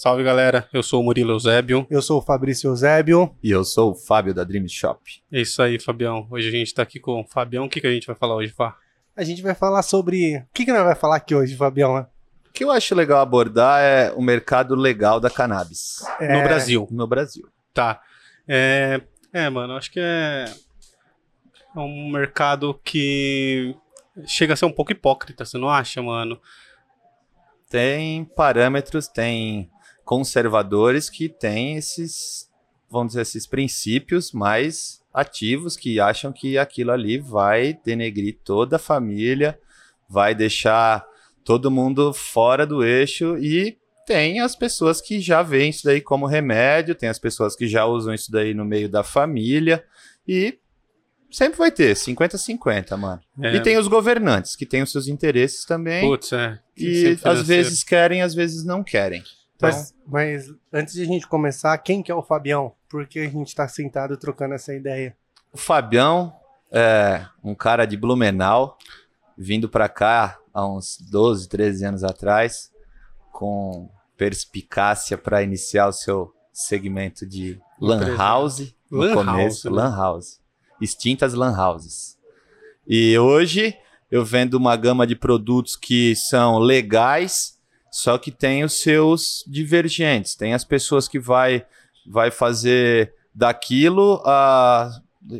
Salve galera, eu sou o Murilo Eusébio. Eu sou o Fabrício Eusébio. E eu sou o Fábio da Dream Shop. É isso aí, Fabião. Hoje a gente tá aqui com o Fabião. O que, que a gente vai falar hoje, Fá? A gente vai falar sobre. O que, que nós vai falar aqui hoje, Fabião? O que eu acho legal abordar é o mercado legal da cannabis É, No Brasil. no Brasil. Tá. É, é, mano, acho que é é um mercado que chega a ser um pouco hipócrita, você não acha, mano? Tem parâmetros, tem conservadores que têm esses, vamos dizer, esses princípios mais ativos que acham que aquilo ali vai denegrir toda a família, vai deixar todo mundo fora do eixo e tem as pessoas que já veem isso daí como remédio, tem as pessoas que já usam isso daí no meio da família e sempre vai ter 50-50, mano. É, E tem os governantes que têm os seus interesses também Putz, é. e Sempre às vezes querem, às vezes não querem. Então, Mas, mas antes de a gente começar, quem que é o Fabião? Por que a gente tá sentado trocando essa ideia? o Fabião é um cara de Blumenau, vindo pra cá há uns 12, 13 anos atrás, com perspicácia para iniciar o seu segmento de lan house no Lan começo, house, né? lan house, extintas lan houses. E hoje eu vendo uma gama de produtos que são legais, só que tem os seus divergentes. Tem as pessoas que vai vai fazer daquilo a,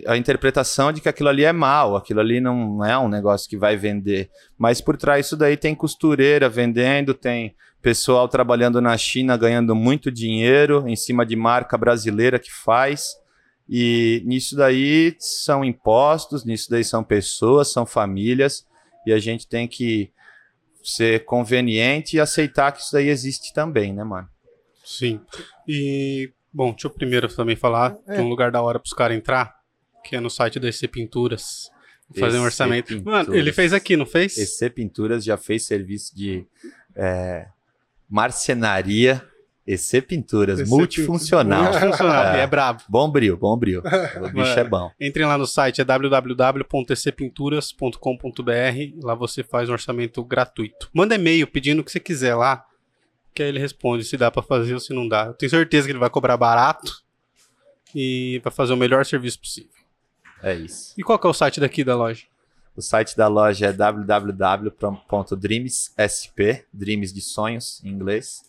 a interpretação de que aquilo ali é mal, aquilo ali não é um negócio que vai vender. Mas por trás disso daí tem costureira vendendo, tem pessoal trabalhando na China ganhando muito dinheiro em cima de marca brasileira que faz. E nisso daí são impostos, nisso daí são pessoas, são famílias, e a gente tem que ser conveniente e aceitar que isso daí existe também, né, mano? Sim. E, bom, deixa eu primeiro também falar É. de um lugar da hora pros caras entrar, que é no site da EC Pinturas. Fazer um EC orçamento. Pinturas. Mano, ele fez aqui, não fez? EC Pinturas já fez serviço de é, marcenaria. EC Pinturas, EC multifuncional. Funcional, É. é brabo. Bom brilho, bom brilho. O bicho é bom. Entrem lá no site, é www.ecpinturas.com.br. Lá você faz um orçamento gratuito. Manda e-mail pedindo o que você quiser lá, que aí ele responde se dá pra fazer ou se não dá. Eu tenho certeza que ele vai cobrar barato e vai fazer o melhor serviço possível. É isso. E qual é o site daqui da loja? O site da loja é www.dreamssp, dreams de sonhos em inglês,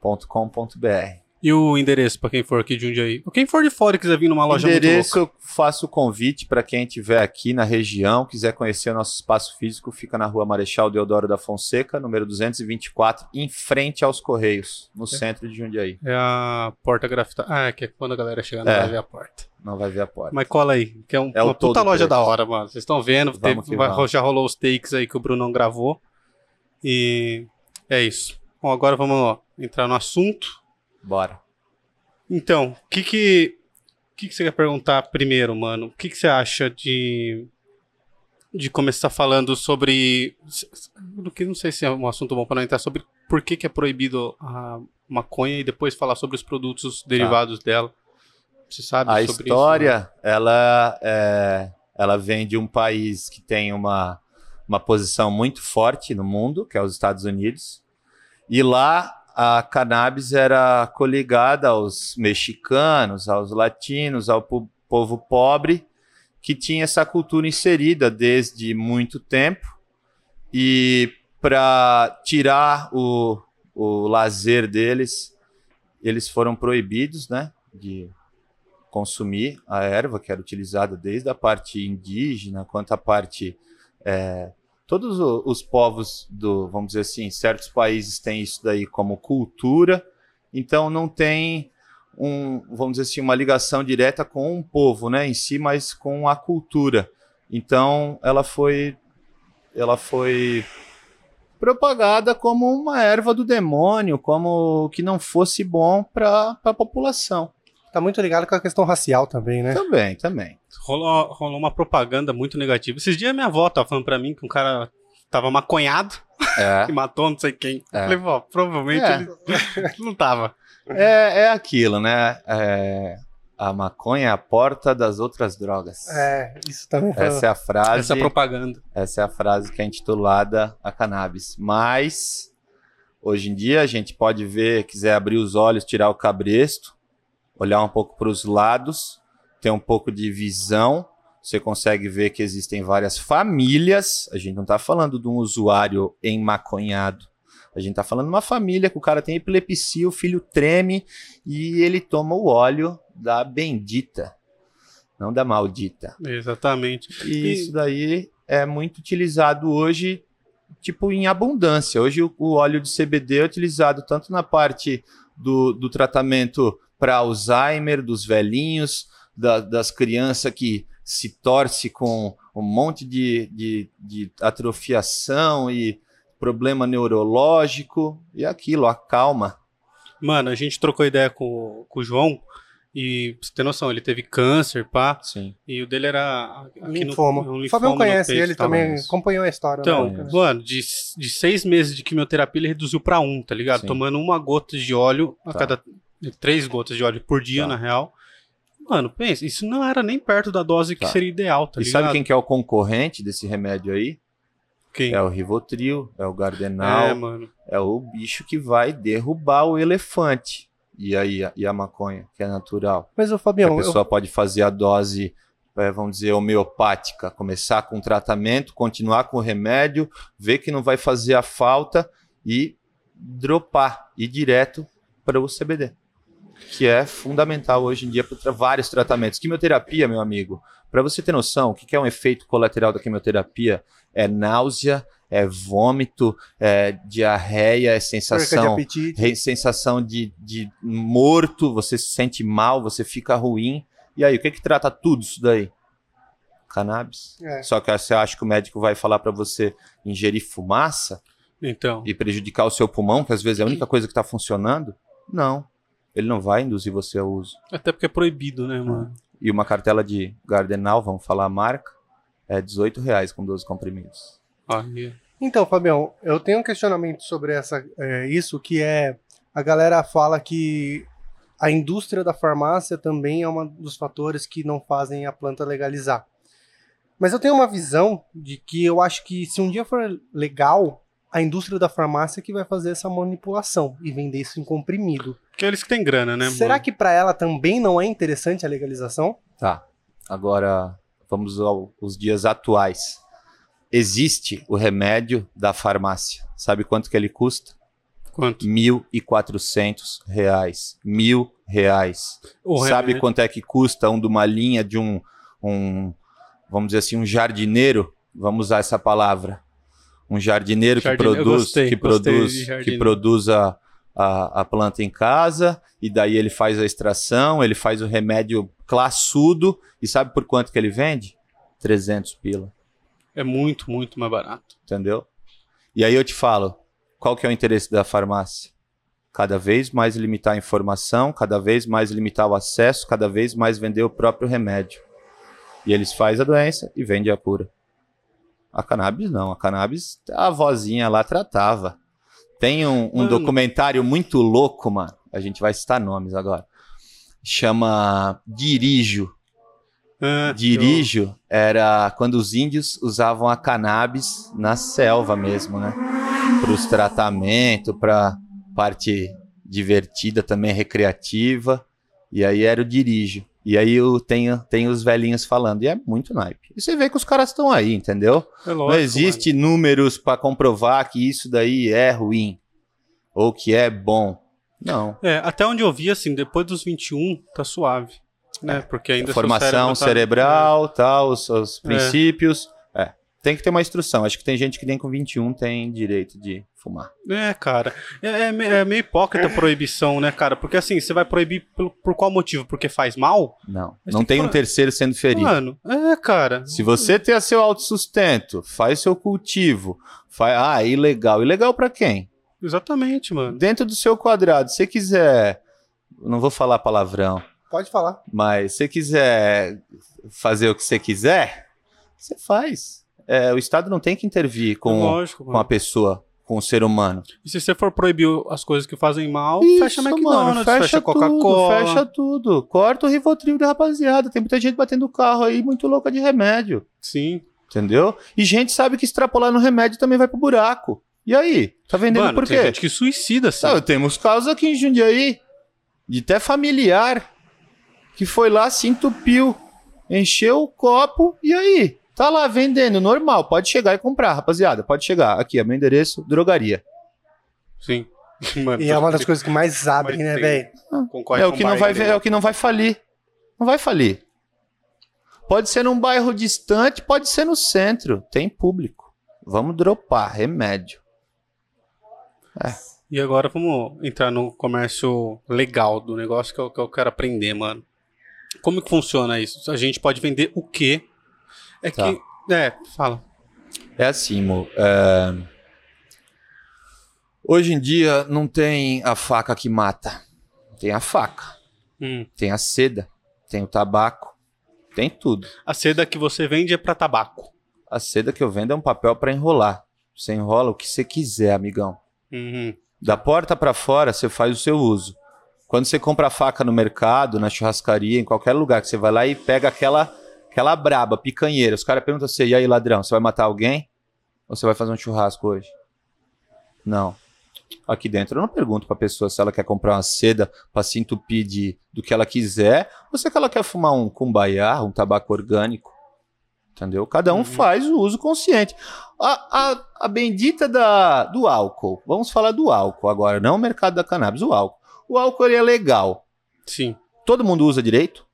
.com.br. E o endereço pra quem for aqui de Jundiaí? Ou quem for de fora e quiser vir numa loja endereço, eu faço o convite para quem estiver aqui na região, quiser conhecer o nosso espaço físico, fica na rua Marechal Deodoro da Fonseca, número 224, em frente aos Correios, no centro de Jundiaí. É a porta grafitada. Ah, é que é quando a galera chegar não É. vai ver a porta. Não vai ver a porta. Mas cola aí, que é, um, É uma puta loja da hora, mano. Vocês estão vendo, Vamos teve- vamos. já rolou os takes aí que o Brunão gravou. E é isso. Bom, agora vamos entrar no assunto. Bora. Então, o que que, que que você quer perguntar primeiro, mano? O que que você acha de de começar falando sobre que não sei se é um assunto bom para não entrar sobre por que que é proibido a maconha e depois falar sobre os produtos derivados dela. Você sabe A sobre isso? né? história, ela, é, ela vem de um país que tem uma, uma posição muito forte no mundo, que é os Estados Unidos. E lá a cannabis era coligada aos mexicanos, aos latinos, ao po- povo pobre, que tinha essa cultura inserida desde muito tempo. E para tirar o, o lazer deles, eles foram proibidos, né, de consumir a erva que era utilizada desde a parte indígena quanto a parte é, todos o- os povos do vamos dizer assim certos países têm isso daí como cultura então não tem um vamos dizer assim uma ligação direta com um povo né em si mas com a cultura então ela foi ela foi propagada como uma erva do demônio como que não fosse bom para a população Tá muito ligado com a questão racial também, né? também, também. Rolou, rolou uma propaganda muito negativa. Esses dias minha avó tava falando pra mim que um cara tava maconhado É, e matou não sei quem. Eu É. falei, vó, provavelmente É. ele não tava. é, é aquilo, né? É, a maconha é a porta das outras drogas. É, isso também foi. Essa é a frase. Essa propaganda. Essa é a frase que é intitulada a cannabis. Mas Hoje em dia a gente pode ver, quiser abrir os olhos, tirar o cabresto, olhar um pouco para os lados, ter um pouco de visão. Você consegue ver que existem várias famílias. A gente não está falando de um usuário emaconhado. A gente está falando de uma família que o cara tem epilepsia, o filho treme e ele toma o óleo da bendita, não da maldita. Exatamente. E, E- isso daí é muito utilizado hoje, tipo, em abundância. Hoje o, o óleo de CBD é utilizado tanto na parte do, do tratamento para Alzheimer, dos velhinhos, da- das crianças que se torce com um monte de, de, de atrofiação e problema neurológico, e aquilo, acalma. Mano, a gente trocou ideia com, com o João e pra você ter noção, ele teve câncer, pá, Sim. e o dele era aqui linfoma. no, um o linfoma Fabião conhece peito, ele tal. também, isso. acompanhou a história. Então, né? mano, de, de seis meses de quimioterapia ele reduziu pra um, tá ligado? Sim. Tomando uma gota de óleo a Tá. cada. Três gotas de óleo por dia, Tá. na real. Mano, pensa, isso não era nem perto da dose que Tá. seria ideal, tá e ligado? sabe quem que é o concorrente desse remédio aí? Quem? É o Rivotril, é o Gardenal, É, mano. é o bicho que vai derrubar o elefante. E aí, a- e a maconha, que é natural. Mas o a Fabião, eu, pessoa pode fazer a dose, é, vamos dizer, homeopática, começar com o tratamento, continuar com o remédio, ver que não vai fazer a falta e dropar, ir direto para o CBD, que é fundamental hoje em dia para vários tratamentos. Quimioterapia, meu amigo, para você ter noção, o que é um efeito colateral da quimioterapia? É náusea, é vômito, é diarreia, é de sensação apetite. re- sensação de, de morto, você se sente mal, você fica ruim. E aí, o que que trata tudo isso daí? Cannabis. É. Só que você acha que o médico vai falar pra você ingerir fumaça Então. e prejudicar o seu pulmão, que às vezes é a única coisa que tá funcionando? Não. Ele não vai induzir você ao uso. Até porque é proibido, né, mano? E uma cartela de Gardenal, vamos falar a marca, é 18 reais com 12 comprimidos. Aí. Então, Fabião, eu tenho um questionamento sobre essa, é, isso, que é a galera fala que a indústria da farmácia também é um dos fatores que não fazem a planta legalizar. Mas eu tenho uma visão de que eu acho que se um dia for legal, a indústria da farmácia que vai fazer essa manipulação e vender isso em comprimido. Porque eles que têm grana, né, Será mano? que para ela também não é interessante a legalização? Tá. Agora vamos aos dias atuais. Existe o remédio da farmácia. Sabe quanto que ele custa? Quanto? 1.400 reais. Mil reais. O Sabe remédio- quanto é que custa um de uma linha de um, um, vamos dizer assim, um jardineiro? Vamos usar essa palavra. Um jardineiro que Jardineiro, eu produz, gostei, que gostei produz, que produz a, a, a planta em casa e daí ele faz a extração, ele faz o remédio classudo e sabe por quanto que ele vende? 300 pila É muito, muito mais barato. entendeu? E aí eu te falo, qual que é o interesse da farmácia? Cada vez mais limitar a informação, cada vez mais limitar o acesso, cada vez mais vender o próprio remédio. E eles fazem a doença e vendem a cura. A cannabis não, a cannabis a vozinha lá tratava. Tem um, um documentário muito louco, mano. A gente vai citar nomes agora. Chama Dirijo. Ah, Dirijo era quando os índios usavam a cannabis na selva mesmo, né? Para os tratamentos, para parte divertida também, recreativa. E aí era o dirijo. E aí eu tenho, tem os velhinhos falando. E é muito naipe. E você vê que os caras estão aí, entendeu? eu- é Não lógico, existe números para comprovar que isso daí é ruim. Ou que é bom. Não. É, até onde eu vi, assim, depois dos 21, tá suave. Né? Porque ainda Formação tá- cerebral, tal, os, os É. princípios. É. Tem que ter uma instrução. Acho que tem gente que nem com 21 tem direito de fumar. É, cara. É, é é meio hipócrita a proibição, né, cara? Porque assim, você vai proibir por, por qual motivo? Porque faz mal? Não. Mas não tem tem um terceiro sendo ferido. Mano, é, cara. Se você ter seu autossustento, faz seu cultivo, faz, ah, ilegal. Ilegal pra quem? Exatamente, mano. Dentro do seu quadrado. Se você quiser, não vou falar palavrão, Pode falar. mas se você quiser fazer o que você quiser, você faz. É, o Estado não tem que intervir com, Lógico, com a pessoa, com o ser humano. E se você for proibir as coisas que fazem mal, Isso, fecha mano, McDonald's, fecha, tudo, Coca-Cola. Fecha tudo. Corta o Rivotril da rapaziada. Tem muita gente batendo carro aí, muito louca de remédio. Sim. Entendeu? E gente sabe que extrapolar no remédio também vai pro buraco. E aí? Tá vendendo Mano, por tem quê? gente que suicida. Sabe, temos casos aqui em Jundiaí, de até familiar, que foi lá, se entupiu, encheu o copo, e aí? Tá lá vendendo, normal, pode chegar e comprar, rapaziada, pode chegar. Aqui, é meu endereço, drogaria. Sim. Mano, E é uma das coisas que mais abrem, né, velho? É com o que não vai, aí. é o que não vai falir. Não vai falir. Pode ser num bairro distante, pode ser no centro, tem público. Vamos dropar, remédio. E agora vamos entrar no comércio legal do negócio que eu, que eu quero aprender, mano. Como que funciona isso? A gente pode vender o quê? É Tá. que. É, fala. É assim, Mo. é, Hoje em dia não tem a faca que mata. Tem a faca, Hum. tem a seda, tem o tabaco, tem tudo. A seda que você vende é pra tabaco. A seda que eu vendo é um papel para enrolar. Você enrola o que você quiser, amigão. Uhum. Da porta para fora, você faz o seu uso. Quando você compra a faca no mercado, na churrascaria, em qualquer lugar que você vai lá e pega aquela aquela braba, picanheira. Os caras perguntam assim: e aí, ladrão, você vai matar alguém? Ou você vai fazer um churrasco hoje? Não. Aqui dentro eu não pergunto pra pessoa se ela quer comprar uma seda pra se entupir de, do que ela quiser, ou se ela quer fumar um cumbaiá, um tabaco orgânico. Entendeu? Cada um Uhum. faz o uso consciente. A, a, a bendita da, do álcool. Vamos falar do álcool agora, não o mercado da cannabis, o álcool. O álcool ele é legal. Sim. Todo mundo usa direito?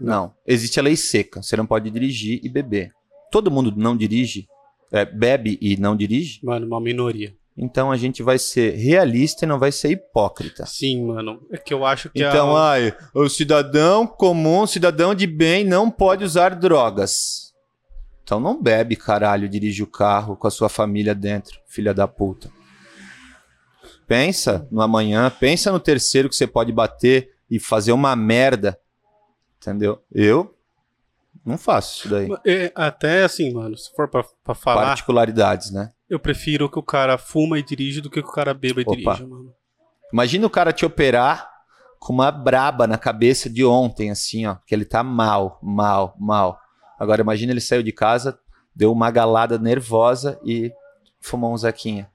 Não. Existe a lei seca. Você não pode dirigir e beber. Todo mundo não dirige, é, bebe e não dirige. Mano, uma minoria. Então a gente vai ser realista e não vai ser hipócrita. Sim, mano. É que eu acho que Então, a... ai, o cidadão comum, cidadão de bem não pode usar drogas. Então não bebe, caralho, dirige o carro com a sua família dentro, filha da puta. Pensa no amanhã, pensa no terceiro que você pode bater e fazer uma merda. Entendeu? Eu não faço isso daí. É, até assim, mano, se for pra, pra falar, Particularidades, né? eu prefiro que o cara fuma e dirige do que que o cara beba e Opa. dirija, mano. Imagina o cara te operar com uma braba na cabeça de ontem, assim, ó. Que ele tá mal, mal, mal. Agora imagina ele saiu de casa, deu uma galada nervosa e fumou um zequinha.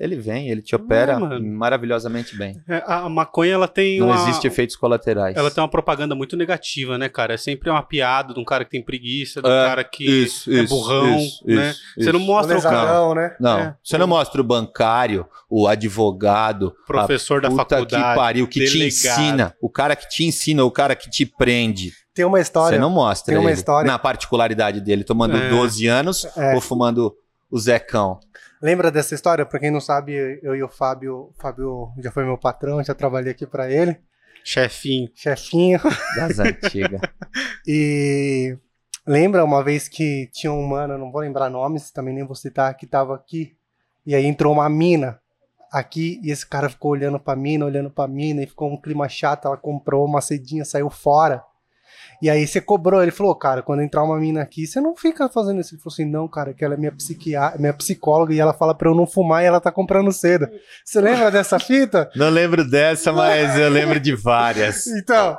Ele vem, ele te opera mano. maravilhosamente bem. É, a, maconha, ela tem Não uma... existe efeitos colaterais. Ela tem uma propaganda muito negativa, né, cara? É sempre uma piada de um cara que tem preguiça, de um É, cara que é burrão, né? Você não mostra o cara, né? Não, É. você não mostra o bancário, o advogado, professor da puta faculdade. que pariu, que te delegado. ensina, o cara que te ensina, o cara que te prende. Tem uma história. Você não mostra tem uma ele história- na particularidade dele, tomando É. 12 anos É. ou fumando o Zecão. Lembra dessa história? Pra quem não sabe, eu e o Fábio, o Fábio já foi meu patrão, já trabalhei aqui pra ele, Chefinho. chefinho. Das antigas. E lembra uma vez que tinha um mano, não vou lembrar nomes, também nem vou citar, que tava aqui. E aí entrou uma mina aqui e esse cara ficou olhando pra mina, olhando pra mina e ficou um clima chato. Ela comprou uma cedinha, saiu fora. E aí você cobrou, ele falou, cara, quando entrar uma mina aqui, você não fica fazendo isso. Ele falou assim, não, cara, que ela é minha, psiquiá minha psicóloga e ela fala pra eu não fumar e ela tá comprando seda. Você lembra dessa fita? Não lembro dessa, mas eu lembro de várias. Então,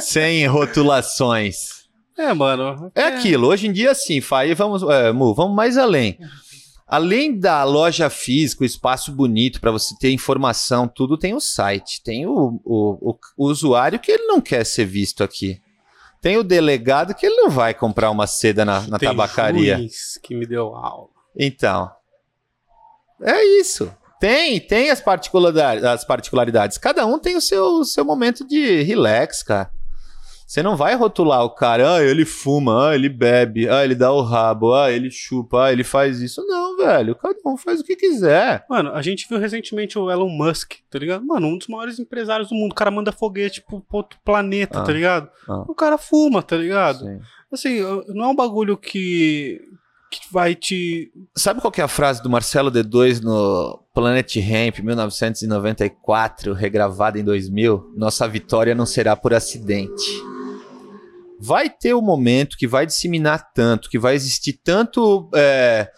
Sem rotulações. É, mano. É aquilo, hoje em dia sim, Fai, vamos, é, Mu, vamos mais além. Além da loja física, o espaço bonito para você ter informação, tudo tem o site, tem o, o, o- o usuário que ele não quer ser visto aqui. Tem o delegado que ele não vai comprar uma seda na, na Tem tabacaria. juiz que me deu aula. Então, é isso. Tem, tem as particularidades, as particularidades. Cada um tem o seu, seu momento de relax, cara. Você não vai rotular o cara, ah, ele fuma, ah, ele bebe, ah, ele dá o rabo, ah, ele chupa, ah, ele faz isso. Não, velho. Cada um faz o que quiser. Mano, a gente viu recentemente o Elon Musk, tá ligado? Mano, um dos maiores empresários do mundo. O cara manda foguete pro, pro outro planeta, Ah. tá ligado? Ah. O cara fuma, tá ligado? Sim. Assim, não é um bagulho que, que vai te. Sabe qual que é a frase do Marcelo D2 no Planet Ramp, 1994, regravada em 2000? Nossa vitória não será por acidente. Vai ter um momento que vai disseminar tanto, que vai existir tanto é,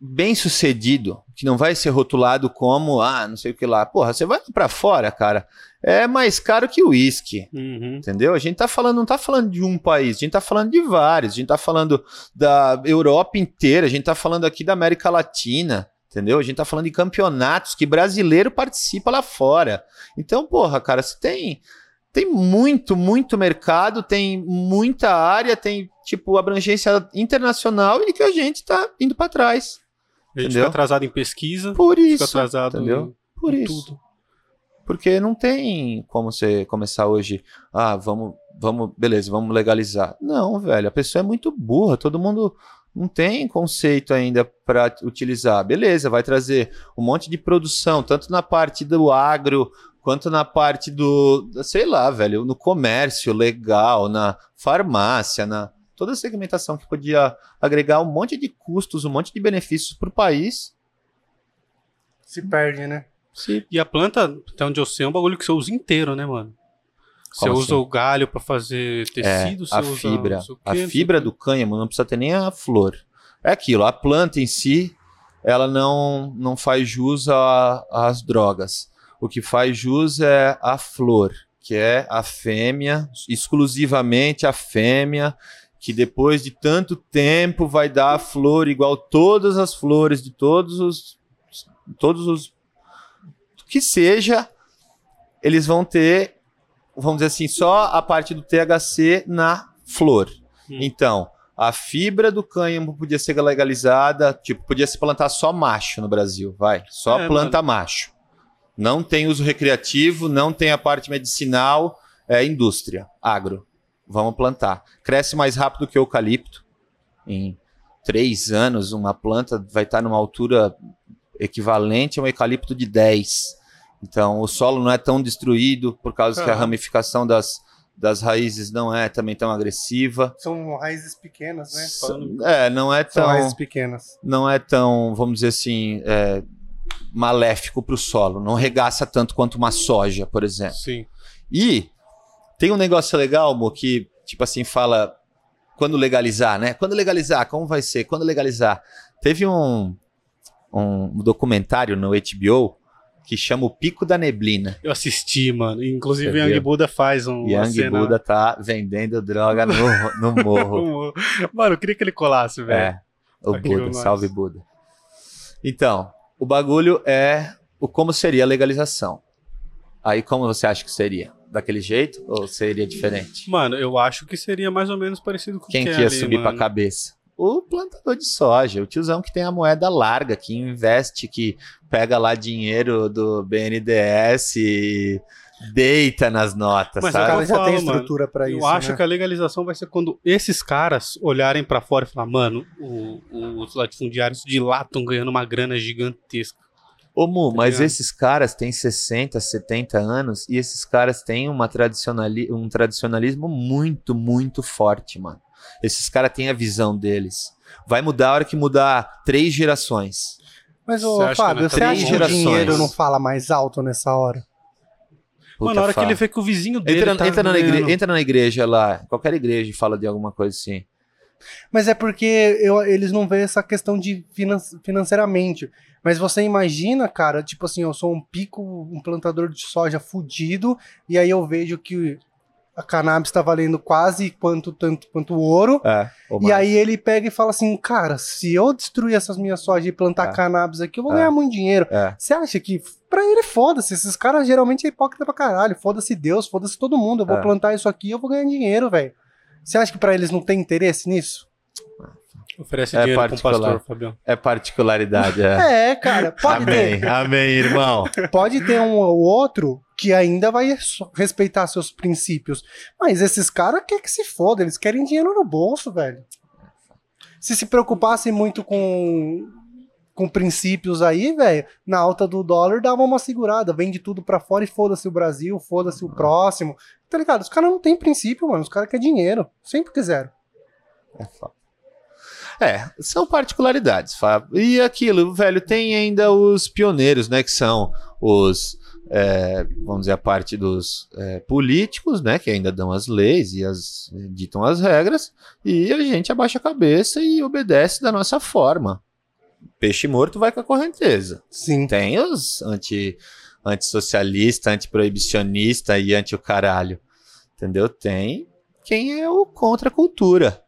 bem sucedido, que não vai ser rotulado como, ah, não sei o que lá. Porra, você vai pra fora, cara, é mais caro que o uísque. Uhum. Entendeu? A gente tá falando, não tá falando de um país, a gente tá falando de vários, a gente tá falando da Europa inteira, a gente tá falando aqui da América Latina, Entendeu? A gente tá falando de campeonatos que brasileiro participa lá fora. Então, porra, cara, você tem tem muito, muito mercado, tem muita área, tem tipo abrangência internacional e que a gente tá indo para trás. A gente Entendeu? fica atrasado em pesquisa, Por fica isso, atrasado entendeu? em, Por em isso. tudo. Porque não tem como você começar hoje, ah, vamos, vamos, beleza, vamos legalizar. Não, velho, a pessoa é muito burra, todo mundo não tem conceito ainda para utilizar. Beleza, vai trazer um monte de produção, tanto na parte do agro, quanto na parte do, sei lá, velho, no comércio legal, na farmácia, na toda a segmentação que podia agregar um monte de custos, um monte de benefícios para o país. Se perde, né? Se E a planta, até onde eu sei, é um bagulho que você usa inteiro, né, mano? Você Como usa assim? o galho pra fazer tecido, você É, a usa fibra. quê, a fibra do cânhamo não precisa ter nem a flor. É aquilo, a planta em si, ela não, não faz jus às drogas. O que faz jus é a flor, que é a fêmea, exclusivamente a fêmea, que depois de tanto tempo vai dar a flor igual todas as flores de todos os todos os que seja, eles vão ter, vamos dizer assim, só a parte do THC na flor. Hum. Então, a fibra do cânhamo podia ser legalizada, tipo, podia se plantar só macho no Brasil, vai, só É, planta macho. Não tem uso recreativo, não tem a parte medicinal, é indústria, agro. Vamos plantar. Cresce mais rápido que o eucalipto. Em três anos, uma planta vai estar numa altura equivalente a um eucalipto de 10. Então, o solo não é tão destruído por causa que a ramificação das, das raízes não é também tão agressiva. São raízes pequenas, né? Falando- É, não é São tão, raízes pequenas. não é tão, vamos dizer assim, é, maléfico para o solo. Não regaça tanto quanto uma soja, por exemplo. Sim. E tem um negócio legal, Mo, que, tipo assim, fala quando legalizar, né? Quando legalizar, como vai ser? Quando legalizar? Teve um, um documentário no HBO que chama O Pico da Neblina. Eu assisti, mano. Inclusive, Young? Buda faz um. Young cena... Buda tá vendendo droga no, no morro. Mano, eu queria que ele colasse, velho. É, o Aqui Buda, salve Buda. Então, o bagulho é o como seria a legalização. Aí como você acha que seria? Daquele jeito ou seria diferente? Mano, eu acho que seria mais ou menos parecido com Quem o que que é ia ali, subir pra mano. cabeça? O plantador de soja, o tiozão que tem a moeda larga, que investe, que pega lá dinheiro do BNDES e deita nas notas, Mas O eu sabe? cara já falo, tem estrutura pra Eu isso. acho né? que a legalização vai ser quando esses caras olharem pra fora e falar, mano, o- o- os latifundiários de lá estão ganhando uma grana gigantesca. Ô Mu, Tá mas ligado? esses caras têm 60, 70 anos e esses caras têm uma tradicionali um tradicionalismo muito, muito forte, mano. Esses caras têm a visão deles. Vai mudar a hora que mudar três gerações. Mas, Você ô, Fábio, é você acha que o dinheiro não fala mais alto nessa hora? Puta, mano, na hora fala. que ele vê que o vizinho dele entra, tá entra, na igre- ganhando- entra na igreja lá, qualquer igreja e fala de alguma coisa assim. Mas é porque eu- eles não veem essa questão de finan- financeiramente. Mas você imagina, cara, tipo assim, eu sou um pico, um plantador de soja fudido, e aí eu vejo que a cannabis tá valendo quase quanto tanto quanto o ouro. É, ou E aí ele pega e fala assim, cara, se eu destruir essas minhas sojas e plantar É. cannabis aqui, eu vou É. ganhar muito dinheiro. É. Você acha que pra ele foda-se? Esses caras geralmente é hipócrita pra caralho. Foda-se Deus, foda-se todo mundo. Eu vou É. plantar isso aqui e eu vou ganhar dinheiro, velho. Você acha que pra eles não tem interesse nisso? Oferece É dinheiro pro particular. pastor, Fabião. É particularidade, é. É, cara, pode ter, Amém, amém, irmão. pode ter um ou outro que ainda vai respeitar seus princípios. Mas esses caras querem que se foda, eles querem dinheiro no bolso, velho. Se se preocupassem muito com, com princípios aí, velho, na alta do dólar dava uma segurada, vende tudo pra fora e foda-se o Brasil, foda-se o próximo. Tá ligado? Os caras não têm princípio, mano. Os caras querem dinheiro. Sempre quiseram. É. É, são particularidades, Fábio. E aquilo, velho, tem ainda os pioneiros, né? Que são os, é, vamos dizer, a parte dos é, políticos, né? Que ainda dão as leis e as ditam as regras. E a gente abaixa a cabeça e obedece da nossa forma. Peixe morto vai com a correnteza. Sim. Tem os anti, antissocialista, antiproibicionista e anti o caralho. Entendeu? Tem quem é o contra a cultura.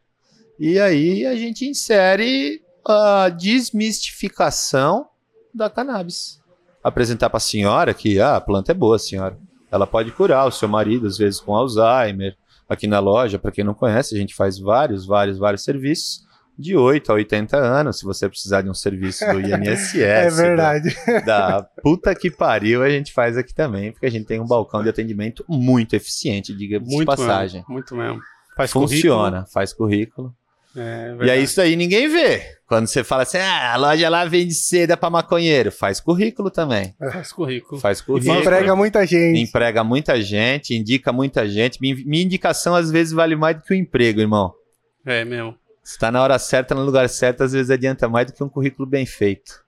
E aí a gente insere a desmistificação da cannabis. Apresentar para a senhora que ah, a planta é boa, senhora. Ela pode curar o seu marido, às vezes com Alzheimer. Aqui na loja, para quem não conhece, a gente faz vários, vários, vários serviços de 8 a 80 anos, se você precisar de um serviço do INSS. É verdade. Da, da puta que pariu, a gente faz aqui também, porque a gente tem um balcão de atendimento muito eficiente, diga-se de Muito passagem. mesmo. Muito mesmo. Faz Funciona, faz currículo. currículo. É, E é isso aí ninguém vê. Quando você fala assim, ah, a loja lá vende seda pra maconheiro, faz currículo também. Faz currículo. Faz E currículo. emprega muita gente. Emprega muita gente, indica muita gente. Mi- Minha indicação às vezes vale mais do que o emprego, irmão. É mesmo. Se tá na hora certa, no lugar certo, às vezes adianta mais do que um currículo bem feito.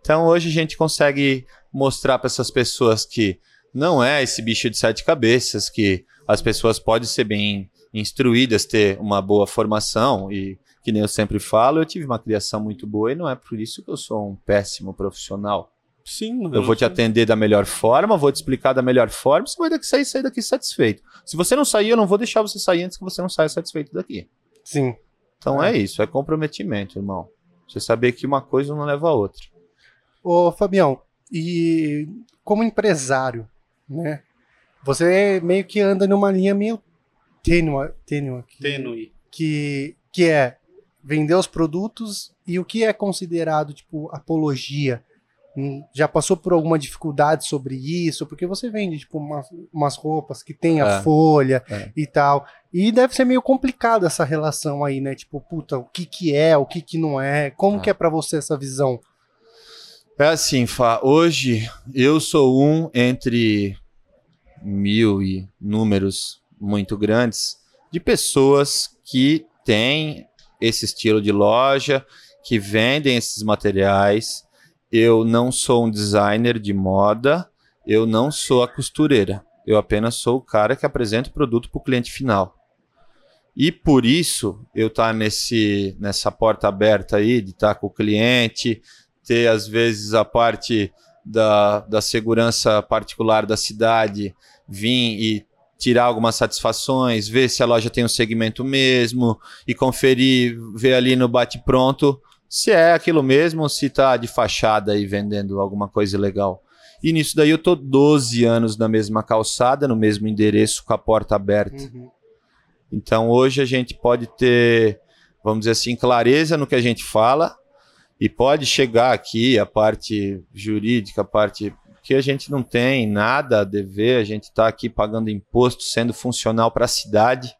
Então hoje a gente consegue mostrar para essas pessoas que não é esse bicho de sete cabeças, que as pessoas podem ser bem instruídas, ter uma boa formação e que nem eu sempre falo, eu tive uma criação muito boa e não é por isso que eu sou um péssimo profissional. Sim. Eu vou te atender da melhor forma, vou te explicar da melhor forma, você vai daqui sair, sair daqui satisfeito. Se você não sair, eu não vou deixar você sair antes que você não saia satisfeito daqui. Sim. Então É. é isso, é comprometimento, irmão. Você saber que uma coisa não leva a outra. Ô, Fabião, e como empresário, né? Você meio que anda numa linha meio tênue, tênue que, Tênue. que, que é vender os produtos e o que é considerado, tipo, apologia. Hum, Já passou por alguma dificuldade sobre isso? Porque você vende, tipo, umas, umas roupas que tem a É. folha É. e tal. E deve ser meio complicado essa relação aí, né? Tipo, puta, o que que é, o que que não é? Como É. que é pra você essa visão? É assim, Fá, hoje eu sou um entre mil e números muito grandes de pessoas que têm esse estilo de loja, que vendem esses materiais. Eu não sou um designer de moda, eu não sou a costureira. Eu apenas sou o cara que apresenta o produto para o cliente final. E por isso eu estar nesse nessa porta aberta aí de estar com o cliente, ter às vezes a parte da, da segurança particular da cidade vir e tirar algumas satisfações, ver se a loja tem um segmento mesmo e conferir, ver ali no bate-pronto se é aquilo mesmo se tá de fachada e vendendo alguma coisa legal. E nisso daí eu tô 12 anos na mesma calçada, no mesmo endereço, com a porta aberta. Uhum. Então hoje a gente pode ter, vamos dizer assim, clareza no que a gente fala e pode chegar aqui a parte jurídica, a parte que a gente não tem nada a dever, a gente está aqui pagando imposto, sendo funcional para a cidade,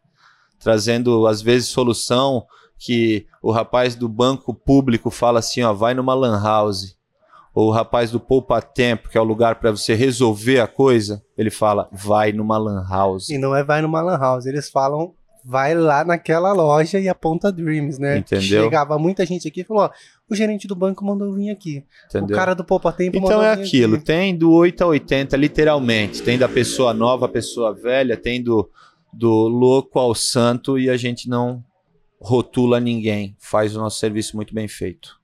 trazendo às vezes solução que o rapaz do banco público fala assim, ó, vai numa lan house. Ou o rapaz do Poupa Tempo, que é o lugar para você resolver a coisa, ele fala, vai numa lan house. E não é vai numa lan house, eles falam vai lá naquela loja e aponta Dreams, né? Entendeu? Chegava muita gente aqui e falou, ó, o gerente do banco mandou vir aqui. Entendeu? O cara do Poupa Tempo Então mandou é vir aquilo, aqui. tem do 8 a 80, literalmente. Tem da pessoa nova à pessoa velha, tem do, do louco ao santo e a gente não rotula ninguém. Faz o nosso serviço muito bem feito.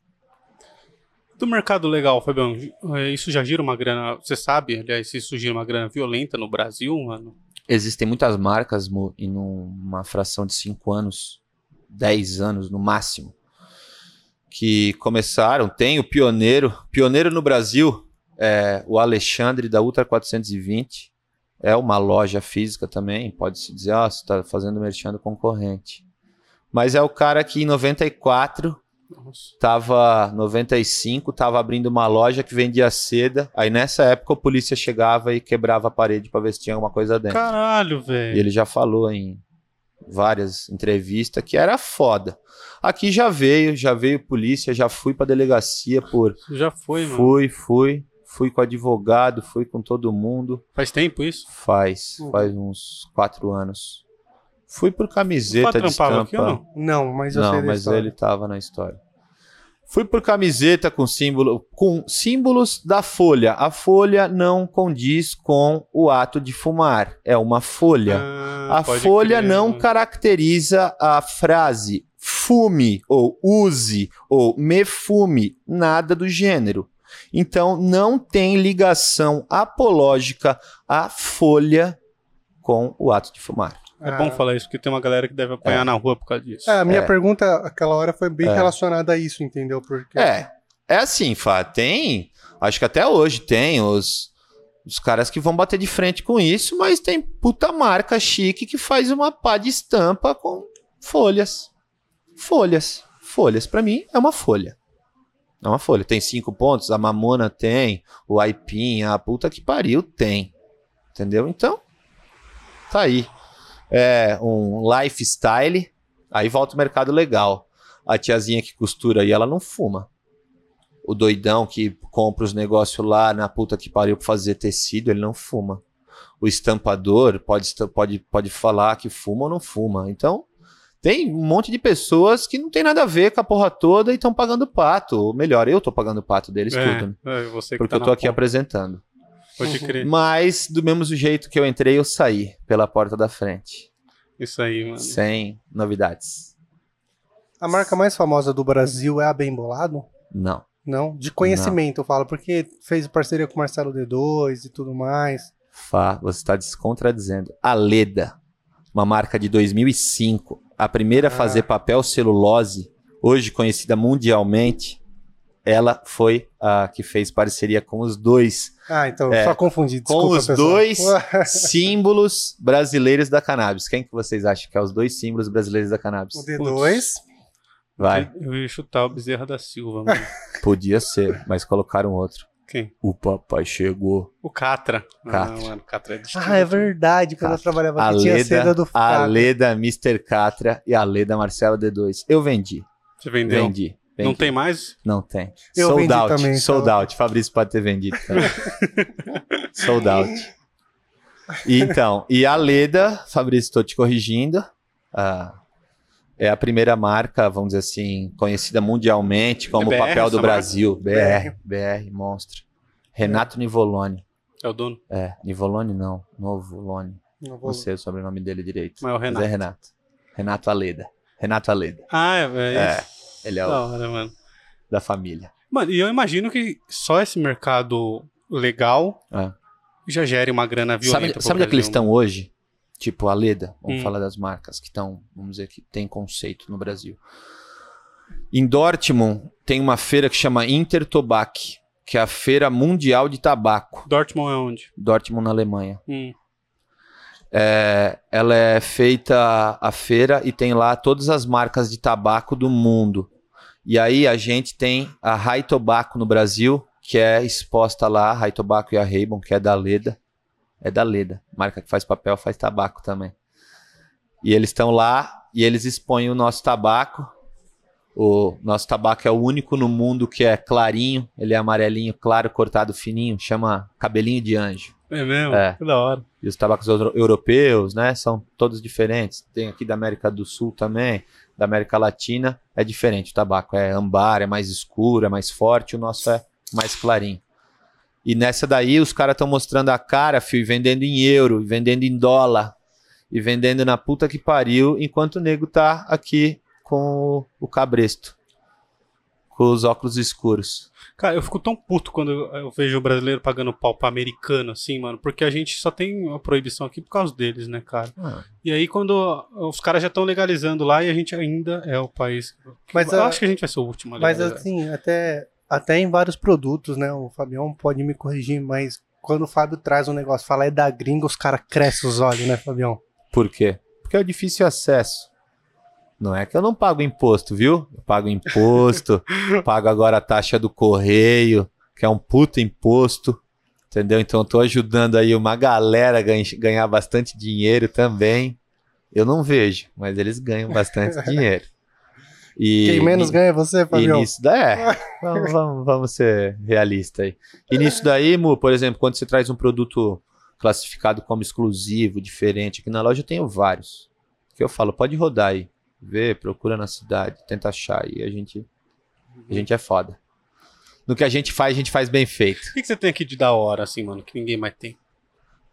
Do mercado legal, Fabião, é, isso já gira uma grana. Você sabe, aliás, isso gira uma grana violenta no Brasil, mano? Existem muitas marcas Mo, em uma fração de 5 anos, 10 anos no máximo, que começaram. Tem o pioneiro, pioneiro no Brasil, é o Alexandre da Ultra 420. É uma loja física também, pode-se dizer, ah, você está fazendo merchan do concorrente. Mas é o cara que em 94 Nossa. tava 95, tava abrindo uma loja que vendia seda. Aí nessa época a polícia chegava e quebrava a parede para ver se tinha alguma coisa dentro. Caralho, E velho. ele já falou em várias entrevistas que era foda. Aqui já veio, já veio polícia, já fui pra delegacia por já foi, mano. fui, fui, fui com advogado, fui com todo mundo. Faz tempo isso? Faz, Uhum. faz uns quatro anos. Fui por camiseta de trampava aqui ou estampa. não? Não, mas eu sei Não, da mas história. ele tava na história. Fui por camiseta com símbolo, com símbolos da folha. A folha não condiz com o ato de fumar. É uma folha. Ah, a folha crer, não caracteriza a frase fume ou use ou me fume, nada do gênero. Então não tem ligação apológica a folha com o ato de fumar. É bom falar isso, porque tem uma galera que deve apanhar na rua por causa disso. É, a minha É. pergunta aquela hora foi bem É. relacionada a isso, entendeu? Porque É, É assim, Fá, tem. Acho que até hoje tem os, os caras que vão bater de frente com isso, mas tem puta marca chique que faz uma pá de estampa com folhas. Folhas. Folhas. Pra mim, é uma folha. É uma folha. Tem cinco pontos, a Mamona tem, o Aipim, a puta que pariu tem. Entendeu? Então, tá aí. É um lifestyle, aí volta o mercado legal. A tiazinha que costura aí, ela não fuma. O doidão que compra os negócios lá na puta que pariu pra fazer tecido, ele não fuma. O estampador pode, pode, pode falar que fuma ou não fuma. Então, tem um monte de pessoas que não tem nada a ver com a porra toda e estão pagando pato. Ou melhor, eu tô pagando pato deles É, tudo. é, você que Porque tá eu tô na aqui ponta. apresentando. Pode crer. Mas, do mesmo jeito que eu entrei, eu saí pela porta da frente. Isso aí, mano. Sem novidades. A marca mais famosa do Brasil é a Bem Bolado? Não. Não? De conhecimento, eu falo, porque fez parceria com o Marcelo D2 e tudo mais. Fá, você está descontradizendo. A Leda, uma marca de 2005, a primeira a Ah. fazer papel celulose, hoje conhecida mundialmente, ela foi a que fez parceria com os dois Ah, então, É, só confundi. com Desculpa, os pessoal. dois símbolos brasileiros da cannabis. Quem que vocês acham que é os dois símbolos brasileiros da cannabis? O D2. Vai, Eu ia chutar o Bezerra da Silva, mano. podia ser, mas colocaram outro. Quem? O papai chegou. O Catra. Catra. Ah, mano, Catra é destino. Ah, é verdade. Quando eu Catra. trabalhava A aqui, tinha seda Leda, do a Catra. Leda Mr. Catra e a Leda Marcelo D2. Eu vendi. Você vendeu? Vendi. Não vendi. tem mais? Não tem. Eu sold out. também, sold então. out. Fabrício pode ter vendido também. sold out. E então, e a Leda, Fabrício, estou te corrigindo. ah, é a primeira marca, vamos dizer assim, conhecida mundialmente como É BR papel do Brasil. marca? BR, BR, monstro. Renato Nivolone. É o dono. É, Nivolone não, Novolone. Não Não sei o sobrenome dele direito. Mas é o Renato. é Renato. Renato Aleda. Renato Aleda. Ah, é, é, É, esse. Ele é o Da hora, mano. da família. Mano, e eu imagino que só esse mercado legal É. já gere uma grana violenta Sabe, pro sabe onde é que eles Brasil. estão hoje? Tipo, a Leda, vamos Hum. falar das marcas que estão, vamos dizer, que tem conceito no Brasil. Em Dortmund tem uma feira que chama Intertobac, que é a feira mundial de tabaco. Dortmund é onde? Dortmund, na Alemanha. Hum. É, ela é feita a feira e tem lá todas as marcas de tabaco do mundo. E aí a gente tem a Rai Tobacco no Brasil, que é exposta lá, a Rai Tobacco e a Raybon, que é da Leda. É da Leda, marca que faz papel, faz tabaco também. E eles estão lá e eles expõem o nosso tabaco. O nosso tabaco é o único no mundo que é clarinho, ele é amarelinho, claro, cortado fininho, chama cabelinho de anjo. É mesmo? É. Que da hora. E os tabacos euro- europeus, né, são todos diferentes. Tem aqui da América do Sul também, da América Latina, é diferente. O tabaco é ambar, é mais escuro, é mais forte, o nosso é mais clarinho. E nessa daí os caras estão mostrando a cara, fio, vendendo em euro, e vendendo em dólar, e vendendo na puta que pariu, enquanto o nego tá aqui com o cabresto, com os óculos escuros. Cara, eu fico tão puto quando eu, vejo o brasileiro pagando pau pra americano, assim, mano. Porque a gente só tem uma proibição aqui por causa deles, né, cara? E aí, quando os caras já estão legalizando lá e a gente ainda é o país. Mas, eu a- acho que a gente vai ser o último a Mas assim, até, até em vários produtos, né? O Fabião pode me corrigir, mas quando o Fábio traz um negócio, fala é da gringa, os caras crescem os olhos, né, Fabião? Por quê? Porque é o difícil acesso. Não é que eu não pago imposto, viu? Eu pago imposto, pago agora a taxa do correio, que é um puto imposto, entendeu? Então eu tô ajudando aí uma galera a ganha- ganhar bastante dinheiro também. Eu não vejo, mas eles ganham bastante dinheiro. E, Quem menos e- ganha é você, e Fabião. nisso daí, é, vamos, vamos, vamos ser realistas aí. E nisso daí, Mu, por exemplo, quando você traz um produto classificado como exclusivo, diferente, aqui na loja eu tenho vários. Que eu falo, pode rodar aí, vê, procura na cidade, tenta achar e a gente, a gente é foda. No que a gente faz, a gente faz bem feito. O que, que você tem aqui de da hora, assim, mano, que ninguém mais tem?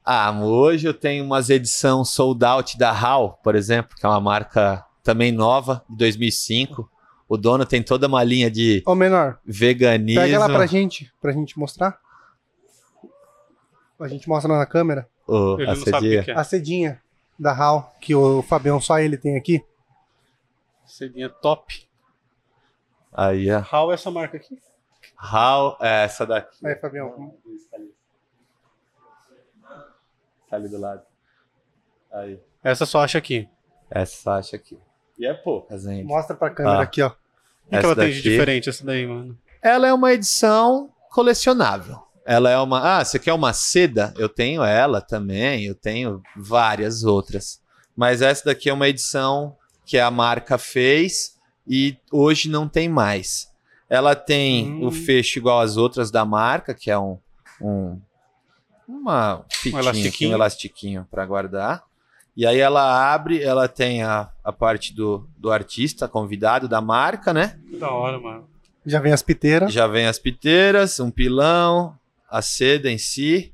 Ah, hoje eu tenho umas edição sold out da HAL, por exemplo, que é uma marca também nova, de 2005. O dono tem toda uma linha de Ô, menor, veganismo. pega lá pra gente, pra gente mostrar. A gente mostra lá na câmera. Ele a cedinha. é. A cedinha da HAL, que o Fabião só ele tem aqui. Cedinha top. Aí, ó. Hal é essa marca aqui. How, é essa daqui. Aí, Fabião. Tá ali do lado. Aí. Essa só acha aqui. Essa acha aqui. E é poucas ainda. Mostra pra câmera Ah. aqui, ó. O que, Essa ela tem de daqui- diferente, essa daí, mano? Ela é uma edição colecionável. Ela é uma. Ah, você quer uma seda? Eu tenho ela também. Eu tenho várias outras. Mas essa daqui é uma edição que a marca fez e hoje não tem mais. Ela tem Hum. o fecho igual às outras da marca, que é um. um uma fitinha, aqui, elastiquinho. um elastiquinho para guardar. E aí ela abre, ela tem a, a parte do, do artista convidado da marca, né? Que da hora, mano. Já vem as piteiras. Já vem as piteiras, um pilão, a seda em si.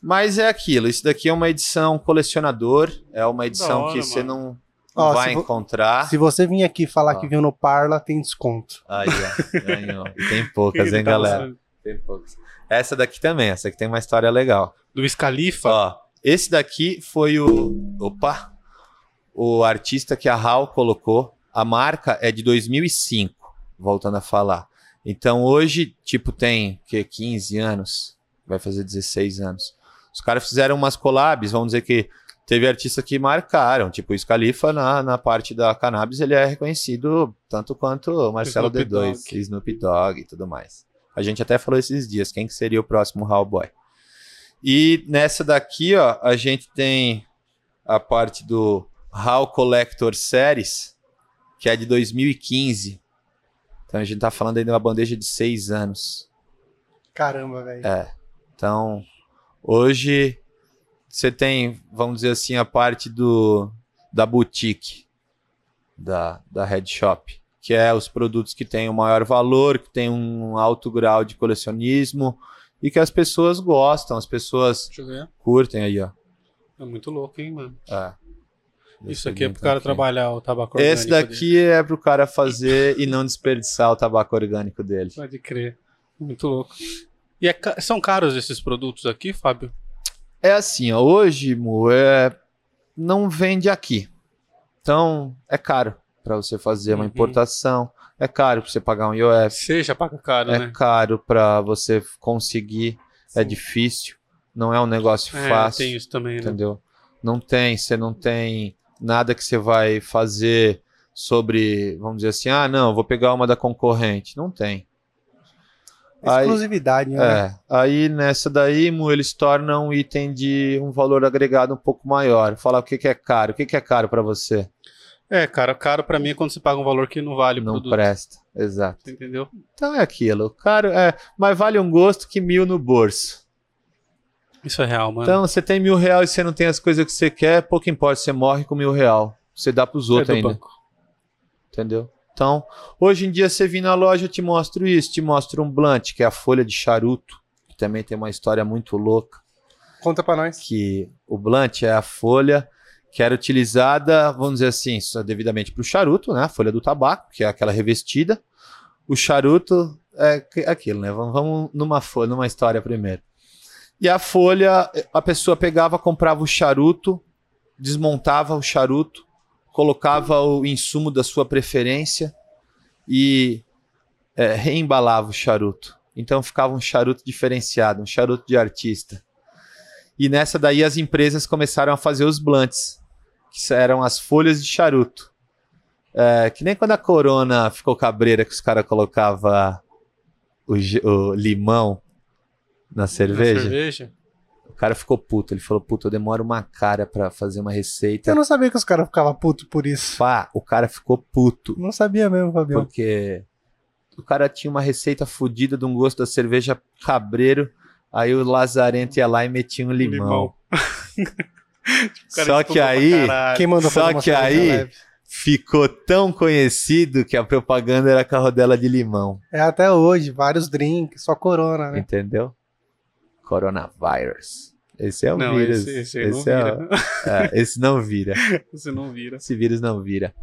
Mas é aquilo, isso daqui é uma edição colecionador, é uma edição hora, que você não Ó, vai se vo- encontrar. Se você vir aqui falar Ó. que viu no Parla, tem desconto. Aí, ó, ganhou. Tem poucas, hein, tá galera? mostrando. Tem poucas. Essa daqui também, essa aqui tem uma história legal. Do Scalifa. Ó, esse daqui foi o. Opa! O artista que a HAL colocou. A marca é de 2005, voltando a falar. Então hoje, tipo, tem que 15 anos, vai fazer 16 anos. Os caras fizeram umas collabs, vamos dizer que teve artistas que marcaram, tipo o Scalifa na, na parte da cannabis, ele é reconhecido tanto quanto o Marcelo Snoop D2, Dogg. Snoop Dogg e tudo mais. A gente até falou esses dias quem que seria o próximo Hal Boy. E nessa daqui, ó, a gente tem a parte do HAL Collector Series, que é de 2015. Então a gente tá falando aí de uma bandeja de seis anos. Caramba, velho. É. Então, hoje você tem, vamos dizer assim, a parte do da boutique da, da Head Shop, que é os produtos que têm o maior valor, que tem um alto grau de colecionismo e que as pessoas gostam, as pessoas curtem aí, ó. É muito louco, hein, mano. É. Isso aqui é pro cara trabalhar o tabaco orgânico. Esse daqui é pro cara fazer e não desperdiçar o tabaco orgânico dele. dele. Pode crer. Muito louco. E é são caros esses produtos aqui, Fábio? É assim, ó, hoje, Mu, é... não vende aqui. Então, é caro para você fazer uma Uhum. importação. É caro para você pagar um IOF. Já paga caro, É né? caro para você conseguir. É Sim. difícil. Não é um negócio É, fácil. tem isso também, né? entendeu? Não tem, você não tem nada que você vai fazer sobre, vamos dizer assim, ah, não, vou pegar uma da concorrente. Não tem. Aí- Exclusividade, né? É, aí nessa daí, Mu, eles tornam um item de um valor agregado um pouco maior. Falar o que, que é caro. O que, que é caro para você? É, cara, caro pra mim é quando você paga um valor que não vale o Não produto. presta. Exato. Entendeu? Então é aquilo. Caro é, mas vale um gosto que mil no bolso. Isso é real, mano. Então, você tem mil reais e você não tem as coisas que você quer, pouco importa, você morre com mil real. Você dá pros é outros do ainda. banco. Entendeu? Então, hoje em dia você vir na loja, eu te mostro isso, te mostro um blunt, que é a folha de charuto, que também tem uma história muito louca, Conta pra nós. que o blunt é a folha que era utilizada, vamos dizer assim, devidamente para o charuto, né? A folha do tabaco, que é aquela revestida. O charuto é aquilo, né? Vamos numa folha, numa história primeiro. E a folha, a pessoa pegava, comprava o charuto, desmontava o charuto, colocava o insumo da sua preferência e é, reembalava o charuto. Então ficava um charuto diferenciado, um charuto de artista. E nessa daí as empresas começaram a fazer os blunts, que eram as folhas de charuto. É, que nem quando a Corona ficou cabreira que os caras colocavam o, o limão na Na cerveja. Cara ficou puto. Ele falou: Puta, eu demoro uma cara pra fazer uma receita. Eu não sabia que os caras ficavam putos por isso. Pá, o cara ficou puto. Não sabia mesmo, Fabião. Porque o cara tinha uma receita fodida de um gosto da cerveja cabreiro. Aí o Lazarento ia lá e metia um limão. O cara Só que aí. Quem mandou Só que aí- leve? ficou tão conhecido que a propaganda era com a rodela de limão. É até hoje, vários drinks, só corona, né? Entendeu? Coronavírus. Esse é o Não, vírus. esse, esse aí não Esse é o- vira. é, esse não vira. Esse não vira. Esse vírus não vira.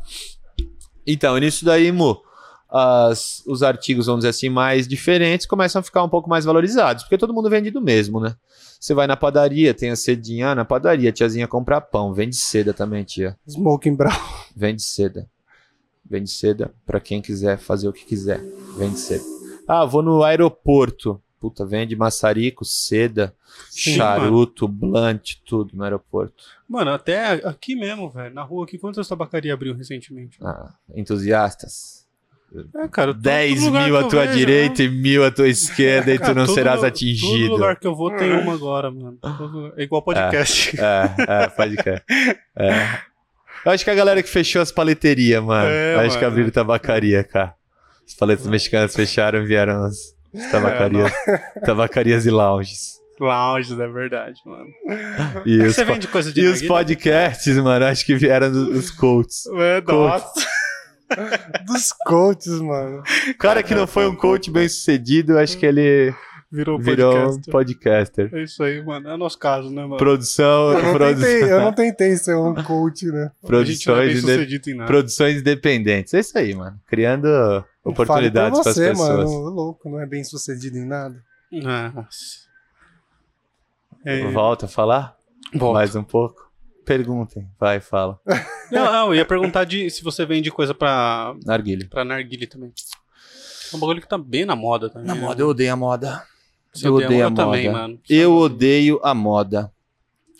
Então, nisso daí, Mu, as- os artigos, vamos dizer assim, mais diferentes começam a ficar um pouco mais valorizados, porque todo mundo vende do mesmo, né? Você vai na padaria, tem a cedinha, ah, na padaria, a tiazinha compra pão, vende seda também, tia. Smoking Brown. Vende seda. Vende seda para quem quiser fazer o que quiser. Vende seda. Ah, vou no aeroporto. Puta, vende maçarico, seda, Sim, charuto, blunt, tudo no aeroporto. Mano, até aqui mesmo, velho. Na rua aqui, quantas tabacaria abriu recentemente? Ah, entusiastas. É, cara. todo 10 lugar mil que à tua vejo, direita e mil à tua esquerda e tu Cara, não todo serás atingido. Todo lugar que eu vou tem uma agora, mano. Todo- É igual podcast. É, é, pode crer. É. Eu acho que a galera que fechou as paleterias, mano. É, acho que mano. abriram tabacaria, cara. As paletas mexicanas fecharam e vieram as tabacarias, tabacarias e lounges. Lounge, é verdade, mano. E os, Você vende coisa de e os narguilha? podcasts, mano, acho que vieram dos coaches. É, nossa. Dos coaches, mano. O cara que não foi um coach bem sucedido, acho que ele Virou, virou um podcast. podcaster. É isso aí, mano. É o nosso caso, né, mano? Produção, Eu não, produção, tentei, eu não tentei ser um coach, né? a gente não é bem produções, inde- sucedido em nada. produções independentes. É isso aí, mano. Criando oportunidades para as você, pessoas. mano. Louco, não é bem sucedido em nada. Nossa. É, Volta a falar? volta. Mais um pouco? Perguntem. Vai, fala. Não, não, eu ia perguntar de, se você vende coisa pra, Narguilha. pra narguile também. É um bagulho que tá bem na moda também. Na né? moda, eu odeio a moda. Você eu odeio a eu também, moda. mano. Eu odeio a moda.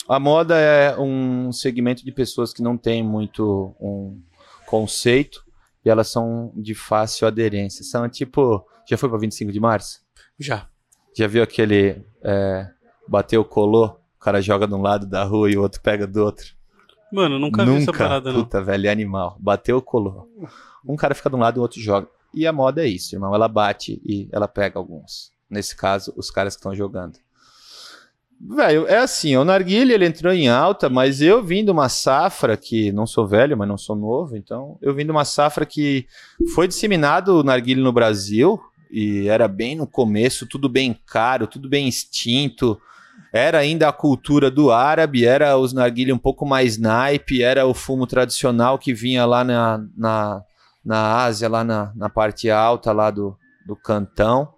A moda é um segmento de pessoas que não tem muito um conceito e elas são de fácil aderência. São tipo. Já foi pra 25 de março? Já. Já viu aquele. É, bateu, colou? O cara joga de um lado da rua e o outro pega do outro. Mano, nunca, vi essa parada, não. Puta, velho, é animal. Bateu, colou. Um cara fica de um lado e o outro joga. E a moda é isso, irmão. Ela bate e ela pega alguns. Nesse caso, os caras que estão jogando. Velho, é assim, o Narguilha ele entrou em alta, mas eu vim de uma safra que, não sou velho, mas não sou novo, então eu vim de uma safra que foi disseminado o Narguilha no Brasil, e era bem no começo, tudo bem caro, tudo bem extinto, era ainda a cultura do árabe, era os narguilha um pouco mais naipe, era o fumo tradicional que vinha lá na, na, na Ásia, lá na, na parte alta lá do, do cantão.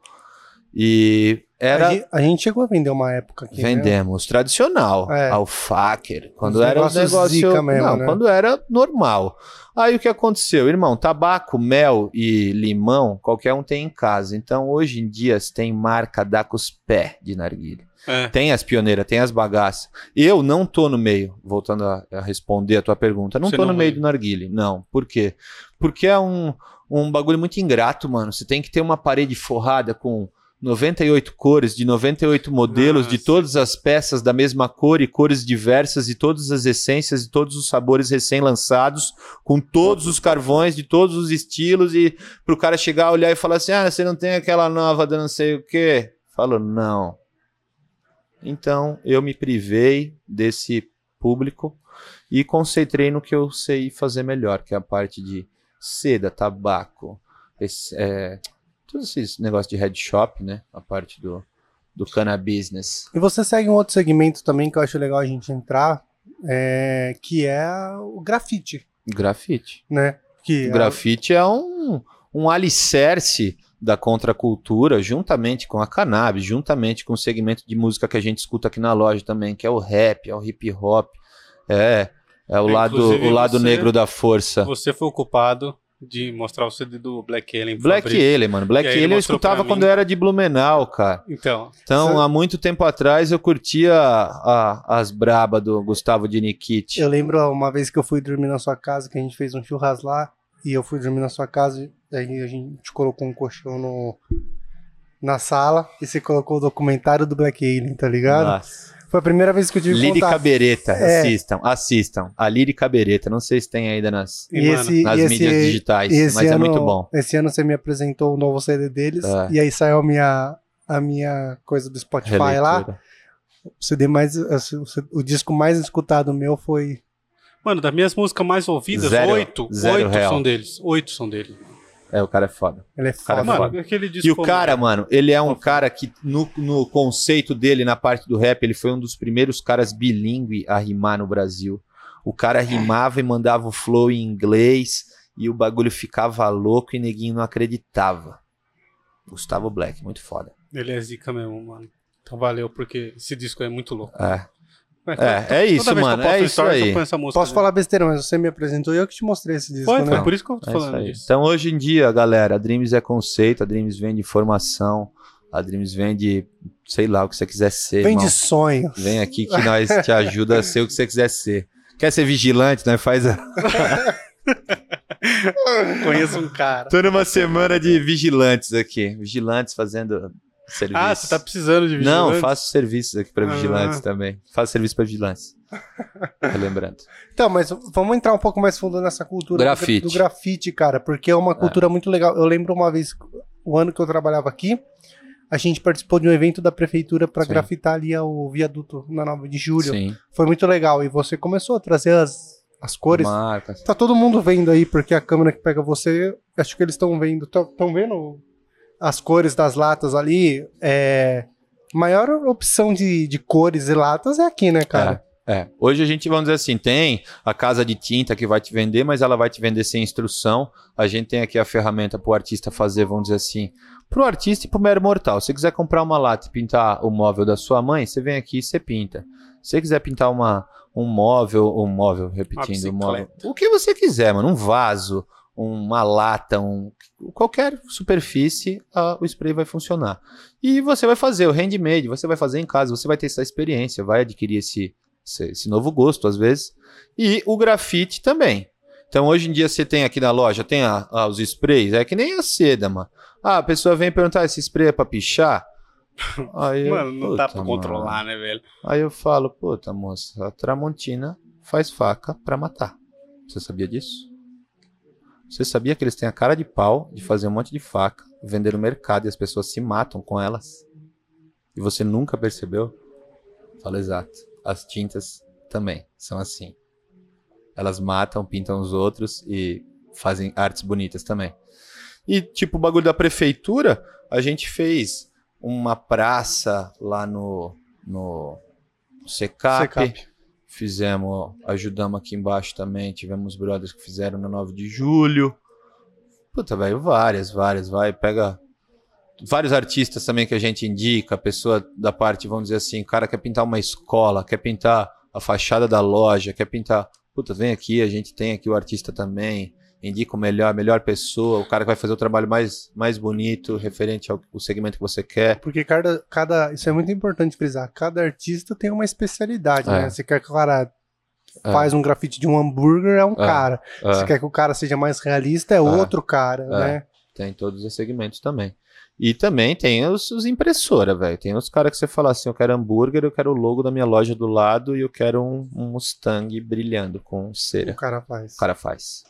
E era. A, gente, a gente chegou a vender uma época aqui. Né? Vendemos tradicional, É. alfacer, quando Os era um negócio mesmo, não, né? quando era normal. Aí o que aconteceu, irmão? Tabaco, mel e limão, qualquer um tem em casa. Então hoje em dia se tem marca da com os pés de narguilha. É. Tem as pioneiras, tem as bagaças. Eu não tô no meio, voltando a, a responder a tua pergunta, não Você tô não no meio vai. do narguile. Não. Por quê? Porque é um, um bagulho muito ingrato, mano. Você tem que ter uma parede forrada com 98 cores, de 98 modelos, de Nossa. todas as peças da mesma cor e cores diversas, e todas as essências e todos os sabores recém-lançados, com todos os carvões de todos os estilos, e pro cara chegar, olhar e falar assim: ah, você não tem aquela nova da não sei o quê? Falo, não. Então eu me privei desse público e concentrei no que eu sei fazer melhor, que é a parte de seda, tabaco, esse, é, todos esses negócios de head shop, né? A parte do, do cannabis. E você segue um outro segmento também que eu acho legal a gente entrar, é, que é o grafite, Grafite. né? Que O grafite é um, um alicerce da contracultura, juntamente com a cannabis, juntamente com o segmento de música que a gente escuta aqui na loja também, que é o rap, é o hip hop, é, é o É, lado, inclusive o lado você- negro da força. Você foi o culpado de mostrar o CD do Black Alien. Black Fabrício. Alien, mano. Black Alien eu escutava quando eu era de Blumenau, cara. Então, Então, Você- há muito tempo atrás eu curtia a- as braba do Gustavo de Nikit. Eu lembro uma vez que eu fui dormir na sua casa, que a gente fez um churras lá, e eu fui dormir na sua casa, e aí a gente colocou um colchão no, na sala, e você colocou o documentário do Black Alien, tá ligado? Nossa. Foi a primeira vez que eu tive Lírica contato. Bereta, É. assistam, assistam. A Lírica Bereta, não sei se tem ainda nas, E, esse, nas e mídias esse, digitais, e esse mas é ano, muito bom. Esse ano você me apresentou o novo CD deles, É. e aí saiu a minha, a minha coisa do Spotify lá. Releitura. O CD mais. O, o disco mais escutado meu foi. mano, das minhas músicas mais ouvidas, Zero- oito. zero oito real. são deles. Oito são dele. É, o cara é foda. Ele é Cara, foda. mano, disco. E o cara, mano, ele é um cara que, no, no conceito dele, na parte do rap, ele foi um dos primeiros caras bilíngue a rimar no Brasil. O cara rimava e mandava o flow em inglês e o bagulho ficava louco e neguinho não acreditava. Gustavo Black, muito foda. Ele é zica mesmo, mano. Então valeu, porque esse disco é muito louco. É. É, é isso, mano. É isso stories, aí. Posso falar besteira, mas você me apresentou e eu que te mostrei esse disco, Foi, né? foi por isso que eu tô É isso falando disso. Então, hoje em dia, galera, a Dreams é conceito, a Dreams vende formação, a Dreams vende, sei lá, o que você quiser ser. Vem irmão. de sonho. Vem aqui que nós te ajuda a ser o que você quiser ser. Quer ser vigilante, né? Faz a... Conheço um cara. Tô numa semana de vigilantes aqui. Vigilantes fazendo serviço. Ah, você tá precisando de Não, vigilante? faço serviços aqui pra Ah. vigilantes também. Faço serviço pra vigilantes. Relembrando. Então, mas vamos entrar um pouco mais fundo nessa cultura do- Grafite. do grafite, cara, porque é uma cultura muito legal. Eu lembro uma vez, o ano que eu trabalhava aqui, a gente participou de um evento da prefeitura para grafitar ali o viaduto na 9 de julho. Sim. Foi muito legal. E você começou a trazer as, as cores. Marcas. Tá todo mundo vendo aí, porque a câmera que pega você, acho que eles estão vendo. Estão vendo as cores das latas ali? É. Maior opção de, de cores e latas é aqui, né, cara? É. Hoje a gente, vamos dizer assim, tem a casa de tinta que vai te vender, mas ela vai te vender sem instrução. A gente tem aqui a ferramenta para o artista fazer, vamos dizer assim, para o artista e para o mero mortal. Se você quiser comprar uma lata e pintar o móvel da sua mãe, você vem aqui e você pinta. Se você quiser pintar uma, um móvel, um móvel, repetindo, um móvel, o que você quiser, mano, um vaso, uma lata, um, qualquer superfície, ah, o spray vai funcionar. E você vai fazer o handmade, você vai fazer em casa, você vai ter essa experiência, vai adquirir esse, esse, esse novo gosto às vezes. E o grafite também. Então hoje em dia você tem aqui na loja, tem a- a- os sprays, é que nem a seda, mano. Ah, a pessoa vem perguntar, esse spray é pra pichar? Aí eu, Mano, não dá pra mano. controlar, né, velho? Aí eu falo, puta moça, a Tramontina faz faca pra matar. Você sabia disso? Você sabia que eles têm a cara de pau de fazer um monte de faca, vender no mercado e as pessoas se matam com elas? E você nunca percebeu? Fala exato. As tintas também são assim. Elas matam, pintam os outros e fazem artes bonitas também. E tipo, o bagulho da prefeitura, a gente fez uma praça lá no, no Secap. Secap. Fizemos, ajudamos aqui embaixo também. Tivemos brothers que fizeram no 9 de julho. Puta, velho, várias, várias. Vai, pega vários artistas também que a gente indica. Pessoa da parte, vamos dizer assim, o cara quer pintar uma escola, quer pintar a fachada da loja, quer pintar. Puta, vem aqui, a gente tem aqui o artista também. Indica o melhor, a melhor pessoa, o cara que vai fazer o trabalho mais, mais bonito, referente ao, ao segmento que você quer. Porque cada, cada. Isso é muito importante frisar. Cada artista tem uma especialidade, É. né? Você quer que o cara É. faz um grafite de um hambúrguer, é um É. cara. É. Você quer que o cara seja mais realista, é, outro cara, É. né? Tem todos os segmentos também. E também tem os, os impressora, velho. Tem os caras que você fala assim, eu quero hambúrguer, eu quero o logo da minha loja do lado e eu quero um, um Mustang brilhando com cera. O cara faz. O cara faz.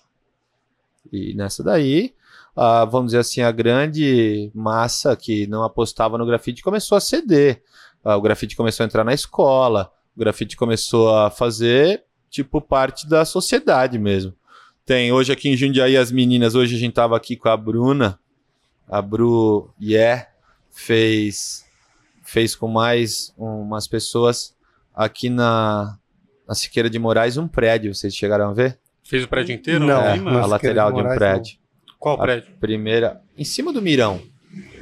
E nessa daí, ah, vamos dizer assim, a grande massa que não apostava no grafite começou a ceder. Ah, o grafite começou a entrar na escola, o grafite começou a fazer, tipo, parte da sociedade mesmo. Tem hoje aqui em Jundiaí as meninas, hoje a gente tava aqui com a Bruna, a Bru Yeah fez fez com mais umas pessoas aqui na, na Siqueira de Moraes um prédio, vocês chegaram a ver? Fez o prédio inteiro? Não, É, a lateral de um prédio. Qual a prédio? Primeira, em cima do mirão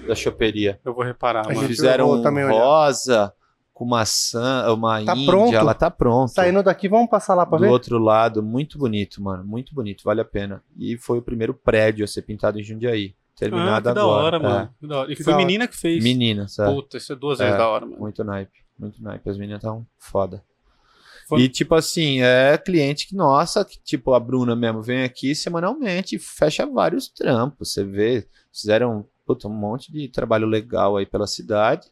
da choperia. Eu vou reparar, gente- Fizeram vou um olhar. rosa com maçã, uma Tá índia, pronto? ela tá pronta. Saindo daqui, vamos passar lá pra do ver? outro lado, muito bonito, mano, muito bonito, vale a pena. E foi o primeiro prédio a ser pintado em Jundiaí, Ah, terminado que da agora. hora, É. mano. Que da hora. E Que foi da hora. menina que fez. Menina, sabe? Puta, isso é duas vezes É. da hora, mano. Muito naipe, muito naipe. As meninas tão foda. Foi- E tipo assim, é cliente que, nossa, que tipo a Bruna mesmo vem aqui semanalmente, fecha vários trampos. Você vê, fizeram puta, um monte de trabalho legal aí pela cidade.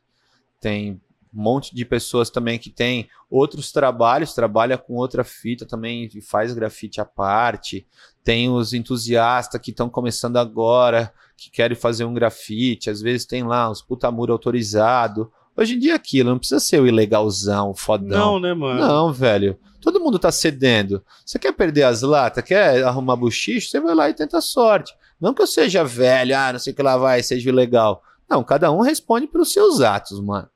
Tem um monte de pessoas também que tem outros trabalhos, trabalha com outra fita também e faz grafite à parte. Tem os entusiastas que estão começando agora, que querem fazer um grafite. Às vezes tem lá uns puta muro autorizado. Hoje em dia é aquilo, não precisa ser o ilegalzão, o fodão. Não, né, mano? Não, velho. Todo mundo tá cedendo. Você quer perder as latas, quer arrumar buchicho, você vai lá e tenta a sorte. Não que eu seja velho, ah, não sei o que lá vai, seja ilegal. Não, cada um responde pelos seus atos, mano.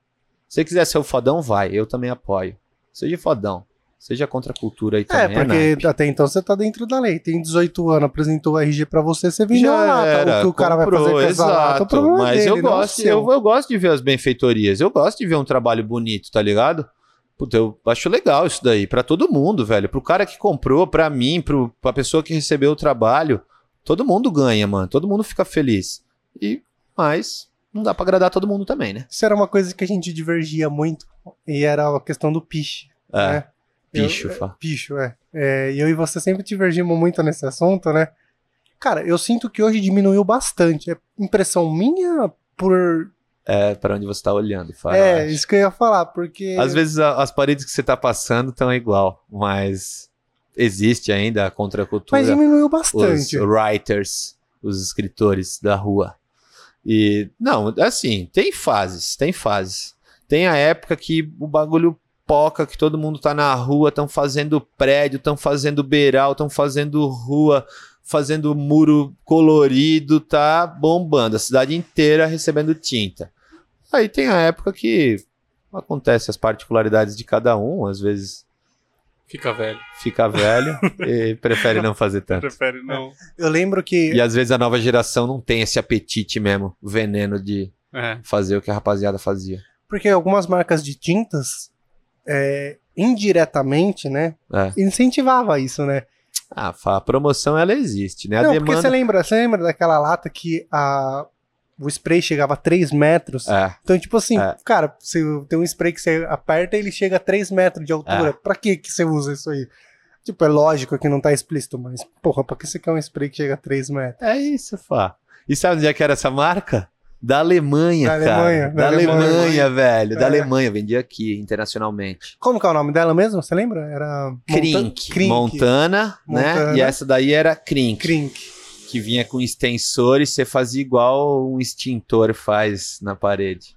Se você quiser ser o fodão, vai. Eu também apoio. Seja fodão. Seja contra a cultura aí É, também. porque naipe. até então você tá dentro da lei. Tem 18 anos, apresentou o RG pra você, você vendeu a Já lata. era, o que o cara comprou, vai fazer com essa lata, o exato. problema é Mas dele, eu não gosto, eu, eu gosto de ver as benfeitorias. Eu gosto de ver um trabalho bonito, tá ligado? Puta, eu acho legal isso daí, pra todo mundo, velho. Pro cara que comprou, pra mim, pro, pra pessoa que recebeu o trabalho, todo mundo ganha, mano. Todo mundo fica feliz. E, mas, não dá pra agradar todo mundo também, né? Isso era uma coisa que a gente divergia muito, e era a questão do piche. É, né? Bicho, Eu- fa. Picho, é. é. E eu e você sempre divergimos muito nesse assunto, né? Cara, eu sinto que hoje diminuiu bastante. É impressão minha por. É pra onde você tá olhando, fa. é, acho. isso que eu ia falar, porque. Às vezes a- as paredes que você tá passando estão igual, mas existe ainda a contracultura. Mas diminuiu os bastante. writers, os escritores da rua. E não, assim, tem fases, tem fases. Tem a época que o bagulho poca, que todo mundo tá na rua, estão fazendo prédio, estão fazendo beiral, estão fazendo rua, fazendo muro colorido, tá bombando, a cidade inteira recebendo tinta. Aí tem a época que acontece as particularidades de cada um, às vezes Fica velho. fica velho e prefere não fazer tanto. Prefere não. Eu lembro que. E às vezes a nova geração não tem esse apetite mesmo, veneno de É. fazer o que a rapaziada fazia. Porque algumas marcas de tintas, é, indiretamente, né? É. Incentivava isso, né? Ah, a promoção ela existe, né? A Não, porque demanda. você lembra, você lembra daquela lata que a, o spray chegava a 3 metros? É, Então, tipo assim, É. cara, se tem um spray que você aperta, ele chega a 3 metros de altura. É. Pra que que você usa isso aí? Tipo, é lógico que não tá explícito, mas, porra, pra que você quer um spray que chega a 3 metros? é isso, Fá. E sabe onde é que era essa marca? Da Alemanha, Da cara. Alemanha, da da Alemanha, Alemanha. velho. Da É. Alemanha, vendia aqui internacionalmente. Como que é o nome dela mesmo? Você lembra? Era... Monta- Crink, Crink. Montana, né? Montana. E essa daí era Crink, Crink. que vinha com extensor e você fazia igual um extintor faz na parede.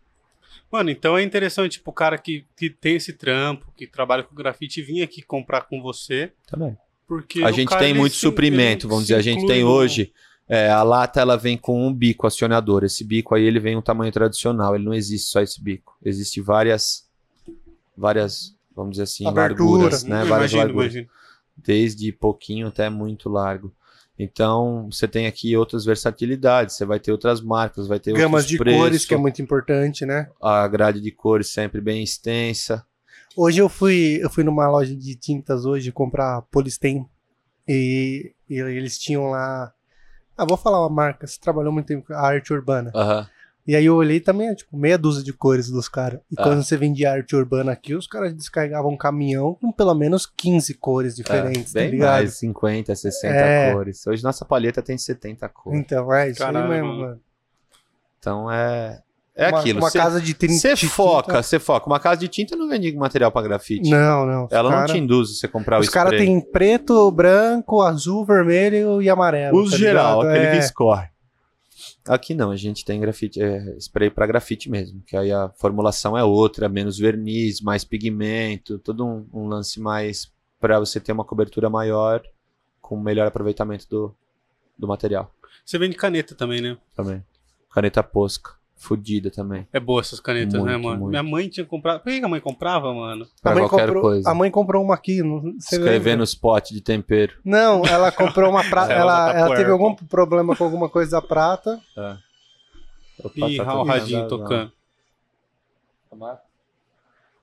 Mano, então é interessante, tipo, o cara que, que tem esse trampo, que trabalha com grafite, vir aqui comprar com você, Também. porque A gente cara, tem muito suprimento, vamos dizer. A gente tem no- hoje. É, a lata ela vem com um bico acionador. Esse bico aí ele vem um tamanho tradicional. Ele não existe só esse bico. Existem várias, várias, vamos dizer assim, Abertura. larguras, né? Hum, várias imagino, larguras, imagino. desde pouquinho até muito largo. Então você tem aqui outras versatilidades. Você vai ter outras marcas, vai ter Gamas de preços, cores, que é muito importante, né? A grade de cores sempre bem extensa. Hoje eu fui, eu fui numa loja de tintas hoje comprar Polistem e, e eles tinham lá. Ah, vou falar uma marca, você trabalhou muito tempo com a arte urbana. Aham. E aí eu olhei também, é, tipo, meia dúzia de cores dos caras. E Ah. quando você vendia arte urbana aqui, os caras descarregavam um caminhão com pelo menos 15 cores diferentes, É, tá bem ligado? mais, 50, 60 É. cores. Hoje nossa palheta tem 70 cores. Então, é isso Caralho, aí mesmo, mano. mano. Então é. É uma, aquilo. Uma Cê- casa de 30 Você foca, tinta- você foca. Uma casa de tinta não vende material pra grafite. Não, não. os Ela cara- não te induz a você comprar o Os caras têm preto, branco, azul, vermelho e amarelo. Uso tá geral, ligado? aquele é. que escorre. Aqui não, a gente tem grafite, é, spray pra grafite mesmo, que aí a formulação é outra, menos verniz, mais pigmento, todo um, um lance mais pra você ter uma cobertura maior com melhor aproveitamento do, do material Você vende caneta também, né? também. Caneta posca, fodida também. É boa essas canetas, né, Muito, mano? muito. Minha mãe tinha comprado. Por que a mãe comprava, mano? Pra a, mãe qualquer comprou, coisa. a mãe comprou uma aqui. Não, você Escrever nos potes de tempero. Não, ela comprou uma prata. Ela ela ela teve algum problema com alguma coisa da prata. Opa, Ih, tá o tocando, radinho tocando.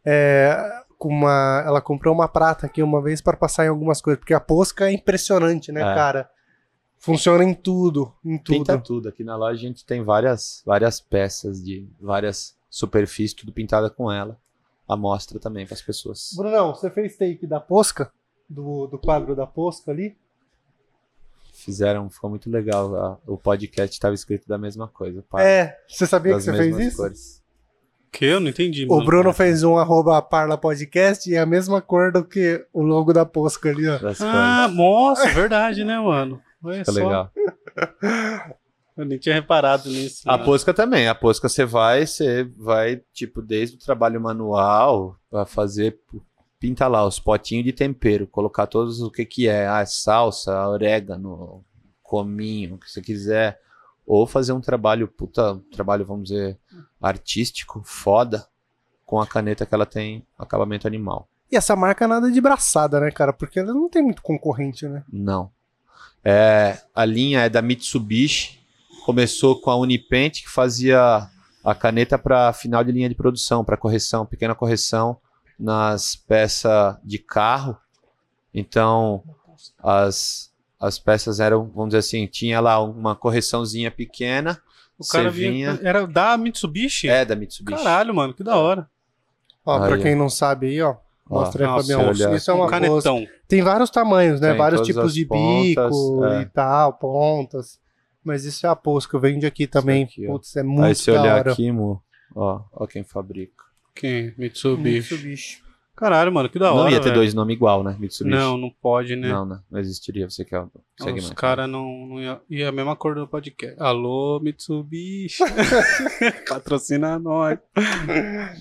É, com uma, ela comprou uma prata aqui uma vez para passar em algumas coisas. Porque a posca é impressionante, né, É. cara? Funciona em tudo. Em tudo. Pinta tudo. Aqui na loja a gente tem várias, várias peças de várias superfícies, tudo pintada com ela. A mostra também para as pessoas. Brunão, você fez take da posca? Do, do quadro da posca ali? Fizeram, ficou muito legal. a- o podcast estava escrito da mesma coisa. É, você sabia que você fez isso? cores. Que eu não entendi, O mano. Bruno fez um arroba Parla Podcast e é a mesma cor do que o logo da posca ali, ó. Das Ah, nossa, verdade, né, mano? Olha. Ficou só. legal. Eu nem tinha reparado nisso. A mano. posca também. A posca você vai, você vai, tipo, desde o trabalho manual para fazer. Pinta lá os potinhos de tempero, colocar todos o que que é, ah, salsa, orégano, cominho, o que você quiser. Ou fazer um trabalho, puta, um trabalho, vamos dizer, artístico, foda, com a caneta que ela tem acabamento animal. E essa marca nada de braçada, né, cara? Porque ela não tem muito concorrente, né? Não. É, a linha é da Mitsubishi. Começou com a Unipent, que fazia a caneta para final de linha de produção, para correção, pequena correção. nas peças de carro. Então, as, as peças eram, vamos dizer assim, tinha lá uma correçãozinha pequena. O cara vinha. Era da Mitsubishi? É, da Mitsubishi. Caralho, mano, que da hora. Ó, Aí, pra ó. quem não sabe aí, ó. Mostra aí, Nossa, Fabião. olha. Isso é um uma coisa. canetão. Tem vários tamanhos, né? Tem vários tipos de pontas, bico é. e tal, pontas. Mas isso é a Posca, vende aqui também. aqui. Putz, é muito Aí se olhar hora. aqui, mo, ó, ó quem fabrica. Quem? Mitsubishi. Mitsubishi. Caralho, mano, que da hora. não ia ter velho. dois nomes igual, né? Mitsubishi. Não, não pode, né? Não, né? Não existiria você quer o Os caras não, não ia, ia a mesma cor do podcast. Alô, Mitsubishi. Patrocina nós.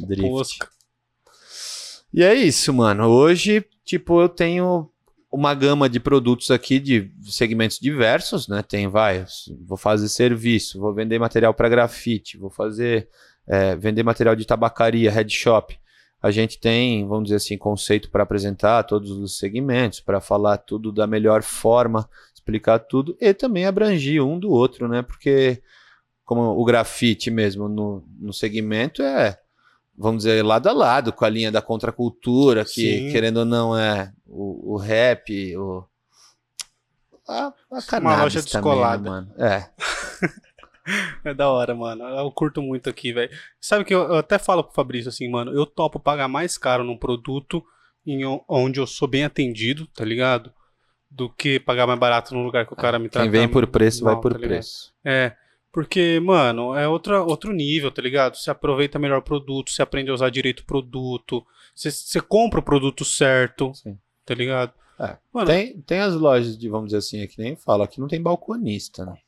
Drift. Posca. E é isso, mano. Hoje, tipo, eu tenho uma gama de produtos aqui de segmentos diversos, né? Tem, vai, vou fazer serviço, vou vender material para grafite, vou fazer, é, vender material de tabacaria, head shop. A gente tem, vamos dizer assim, conceito para apresentar todos os segmentos, para falar tudo da melhor forma, explicar tudo e também abrangir um do outro, né? Porque como o grafite mesmo no, no segmento é vamos dizer, lado a lado com a linha da contracultura, que, Sim. querendo ou não, é o, o rap, o. A, a cannabis loja também, descolada. né, mano? É. É da hora, mano. Eu curto muito aqui, velho. Sabe que eu, eu até falo pro Fabrício assim, mano, eu topo pagar mais caro num produto em onde eu sou bem atendido, tá ligado? Do que pagar mais barato num lugar que o cara me trata Quem vem por preço, vai mal, por tá preço. É, porque, mano, é outra, outro nível, tá ligado? Você aproveita melhor o produto, você aprende a usar direito o produto, você, você compra o produto certo, Sim. tá ligado? É. Mano, Tem, tem as lojas de, vamos dizer assim, é que nem fala, aqui não tem balconista, né?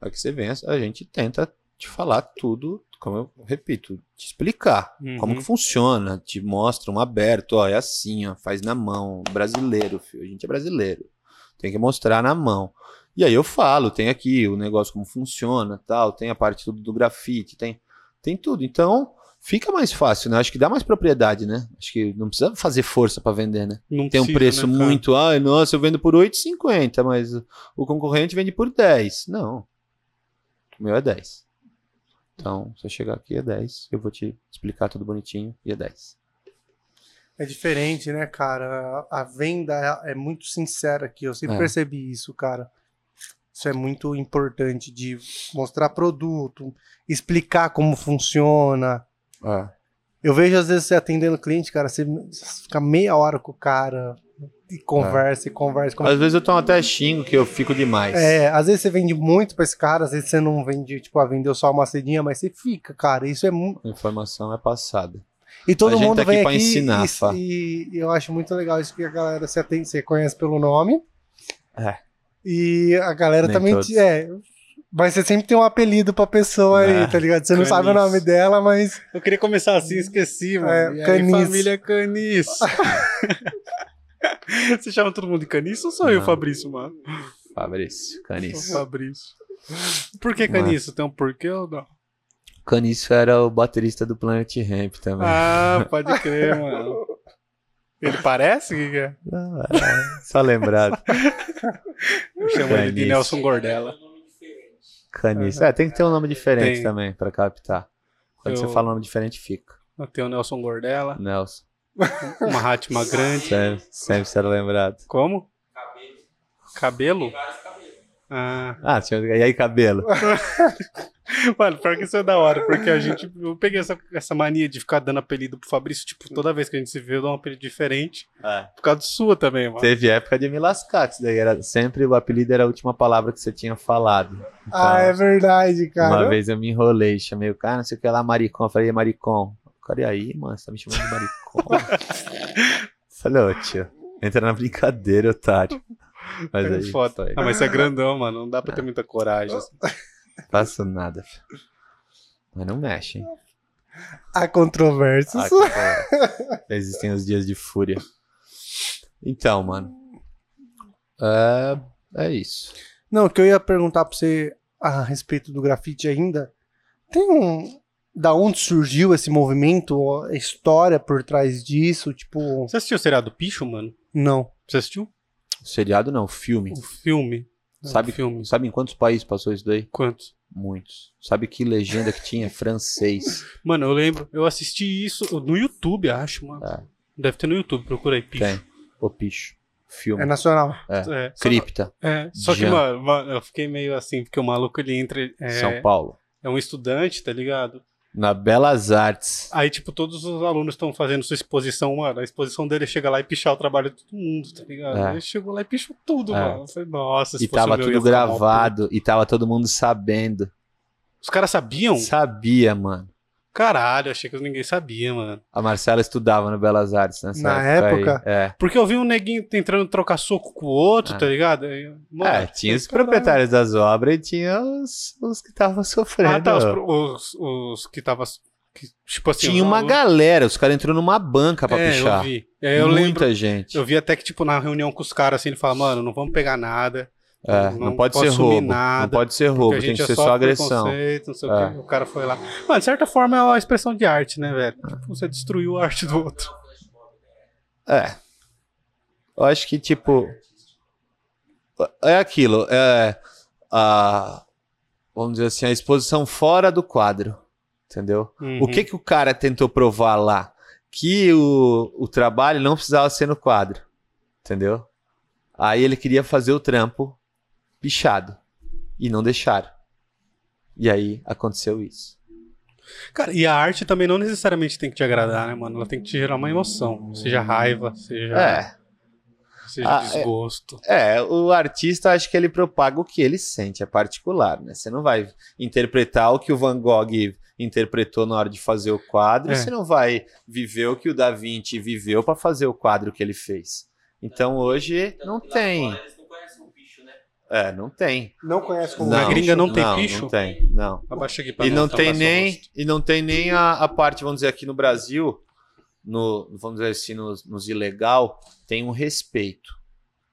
Aqui você vem, a gente tenta te falar tudo, como eu repito, te explicar Uhum. como que funciona, te mostra um aberto, ó, é assim, ó, faz na mão, brasileiro, filho, a gente é brasileiro, tem que mostrar na mão. E aí eu falo, tem aqui o negócio como funciona, tal, tem a parte tudo do grafite, tem, tem tudo. Então, fica mais fácil, né? Acho que dá mais propriedade, né? Acho que não precisa fazer força para vender, né? não tem um precisa, preço né, muito, ai, nossa, eu vendo por 8,50, mas o concorrente vende por 10. Não. O meu é 10. Então, se eu chegar aqui é 10, eu vou te explicar tudo bonitinho e é 10. É diferente, né, cara? A a venda é é muito sincera aqui. Eu sempre É. percebi isso, cara. Isso é muito importante de mostrar produto, explicar como funciona. É. Eu vejo às vezes você atendendo cliente, cara, você fica meia hora com o cara e conversa e conversa. conversa. Às vezes eu tomo até xingo que eu fico demais. É, às vezes você vende muito pra esse cara, às vezes você não vende, tipo, ah, vendeu só uma cedinha, mas você fica, cara. Isso é muito. A informação é passada. E todo A mundo tá aqui vem aqui ensinar, e- e, eu acho muito legal isso que a galera se atende, você conhece pelo nome. É. E a galera Nem também. todos. É, mas você sempre tem um apelido pra pessoa É, aí, tá ligado? Você não sabe o nome dela, mas. Eu queria começar assim, esqueci, mano. É, e aí, família Caniço. Você chama todo mundo de Caniço ou sou eu, Não. Fabrício, mano? Fabrício, O Caniço. Fabrício. Por que Caniço? Tem um porquê ou não? Caniço era o baterista do Planet Ramp também. Ah, pode crer, mano. Ele parece? O que que é? Não, é, só lembrado. Eu chamo ele de. Nelson Gordela. Caniço. É, tem que ter um nome diferente Tem. também pra captar. Quando Eu- você fala um nome diferente, fica. Eu tenho o Nelson Gordela, Nelson. uma Hatma grande. Sempre, sempre será lembrado. Como? Cabelo? Ah, Ah, tinha... e aí, cabelo? mano, pior que isso é da hora, porque a gente. Eu peguei essa, essa mania de ficar dando apelido pro Fabrício, tipo, toda vez que a gente se vê, eu dou um apelido diferente. É. Por causa sua também, mano. Teve época de me lascar, que isso daí era sempre o apelido era a última palavra que você tinha falado. Então, ah, é verdade, cara. Uma vez eu me enrolei, chamei o cara, não sei o que lá, maricom. Eu falei, "É maricom. Cara, e aí, mano, você tá me chamando de maricom? falei, ô tio, entra na brincadeira, otário. Mas É aí, foda. foi. Ah, mas você é grandão, mano. Não dá pra ter muita coragem. assim. faço nada. filho. Mas não mexe, hein? Há controvérsias. Ah. Existem os dias de fúria. Então, mano. É, é isso. Não, o que eu ia perguntar pra você a respeito do grafite ainda. Tem um. Da onde surgiu esse movimento? A história por trás disso? Tipo. Você assistiu o seriado Picho, mano? Não. Você assistiu? Seriado não, filme. O filme. Sabe, O filme. sabe em quantos países passou isso daí? Quantos? Muitos. Sabe que legenda que tinha? Francês. Mano, eu lembro. Eu assisti isso no YouTube, acho, mano. É. Deve ter no YouTube, procura aí, picho. Tem. O picho. Filme. É nacional. É, só- Cripta. É, só que, Jean. mano, mano, eu fiquei meio assim, porque o maluco ele entra. É, São Paulo. é um estudante, tá ligado? Na Belas Artes. Aí, tipo, todos os alunos estão fazendo sua exposição, mano. A exposição dele chega lá e pichar o trabalho de todo mundo, tá ligado? É. Ele chegou lá e pichou tudo, É. mano. Eu falei, nossa, se E tava tudo ficar mal gravado. E tava todo mundo sabendo. Os caras sabiam? Sabia, mano. Caralho, achei que ninguém sabia, mano. A Marcela estudava no Belas Artes nessa Na época. época? É. Porque eu vi um neguinho tentando trocar soco com o outro, É. tá ligado? Mano, é, tinha os proprietários das obras e tinha os, os que estavam sofrendo. Ah, tá, os, os, os que tava. que, tipo assim, Tinha uma galera, os caras entrou numa banca pra é, pichar. Eu vi. É, eu Muita lembro. gente. Eu vi até que, tipo, na reunião com os caras, assim, ele fala, mano, não vamos pegar nada. É, não não, pode ser roubo. nada, não pode ser roubo, tem que é ser só agressão. Não sei É. o que. O cara foi lá. Mano, de certa forma é uma expressão de arte, né, velho? Tipo, você destruiu a arte do outro. É. Eu acho que, tipo. É aquilo. É. A, vamos dizer assim, a exposição fora do quadro. Entendeu? Uhum. O que, que o cara tentou provar lá? Que o, o trabalho não precisava ser no quadro. Entendeu? Aí ele queria fazer o trampo pichado. E não deixaram. E aí aconteceu isso. Cara, e a arte também não necessariamente tem que te agradar, né, mano? Ela tem que te gerar uma emoção. Seja raiva, seja, É. seja Ah, é. desgosto. É, o artista acho que ele propaga o que ele sente, é particular, né? Você não vai interpretar o que o Van Gogh interpretou na hora de fazer o quadro, É. você não vai viver o que o Da Vinci viveu para fazer o quadro que ele fez. Então hoje não tem. Eles não conhecem o bicho, né? É, não tem. Não conhece como Na gringa não tem não, picho? Não tem, não. Abaixa aqui pra E não tem nem e não tem nem a, a parte, vamos dizer aqui no Brasil, no vamos dizer assim, nos, nos ilegal, tem um respeito.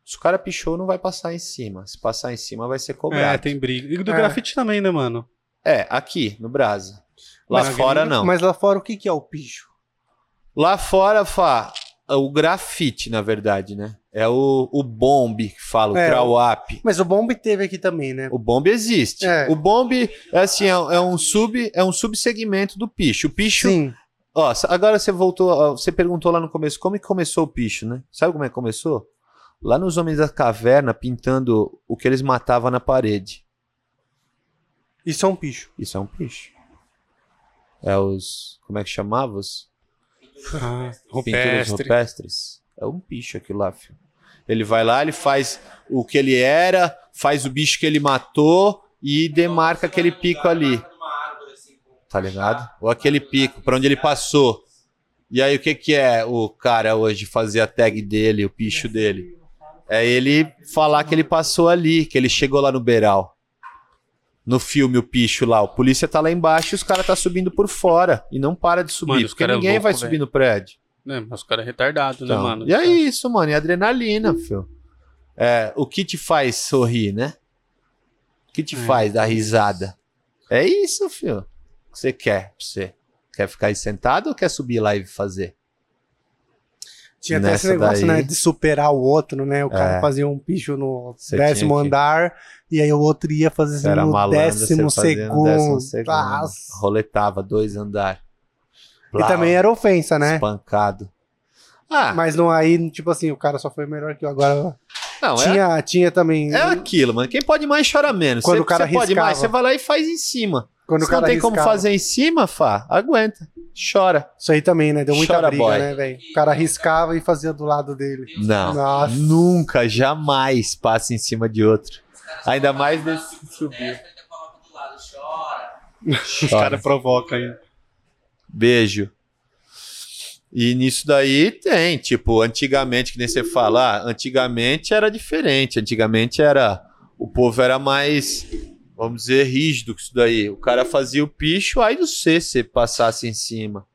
Se o cara pichou, não vai passar em cima. Se passar em cima, vai ser cobrado. É, tem briga. E do É. grafite também, né, mano? É, aqui, no Brasa. Lá Mas fora, não. Mas lá fora, o que, que é o picho? Lá fora, Fá, o grafite, na verdade, né? É o, o bomb que fala, o É, trawap. Mas o Bomb teve aqui também, né? O bomb existe. É. O bomb é assim, é, é um sub, é um subsegmento do picho. O picho, Sim. ó, agora você voltou, você perguntou lá no começo como que começou o picho, né? Sabe como é que começou? Lá nos homens da caverna pintando o que eles matavam na parede. Isso é um picho. Isso é um picho. É os, como é que chamava? Os Ah, pinturas rupestre. rupestres. É um bicho aquilo lá, filho. Ele vai lá, ele faz o que ele era, faz o bicho que ele matou e demarca aquele pico ali, tá ligado? Ou aquele pico, pra onde ele passou. E aí, o que que é o cara hoje fazer a tag dele, o bicho dele? É ele falar que ele passou ali, que ele chegou lá no beiral. No filme, o picho lá, o polícia tá lá embaixo e os caras tá subindo por fora. E não para de subir, Mano, os porque é ninguém louco, vai velho. subir no prédio. É, mas o cara é retardado, né, Então, mano? E é isso, mano. E adrenalina, filho. É, o que te faz sorrir, né? O que te É. faz dar risada? É isso, filho. O que você quer pra você? Quer ficar aí sentado ou quer subir lá e fazer? Tinha até esse negócio, daí- né? De superar o outro, né? O cara É. fazia um picho no Você décimo que- andar e aí o outro ia fazer era no malandro, décimo fazia no segundo. décimo segundo. Nossa. Roletava dois andar. E também era ofensa, né? Espancado. Ah, Mas não aí, tipo assim, o cara só foi melhor que eu. Agora não, é, tinha, tinha também. é aquilo, mano. Quem pode mais chora menos. Quando o cara você pode mais, você vai lá e faz em cima. Quando o Se não cara tem como riscava. fazer em cima, Fá, aguenta. Chora. Isso aí também, né? Deu muita Chora, briga, boy. né, velho? O cara riscava e fazia do lado dele. Não. Nossa. Nunca, jamais passa em cima de outro. Ainda mais desse que subiu. ainda coloca do lado, chora. Os caras provocam ainda. Beijo. E nisso daí tem, tipo, antigamente, que nem você fala, ah, antigamente era diferente. Antigamente era. O povo era mais, vamos dizer, rígido com isso daí. O cara fazia o picho, aí não sei se passasse em cima.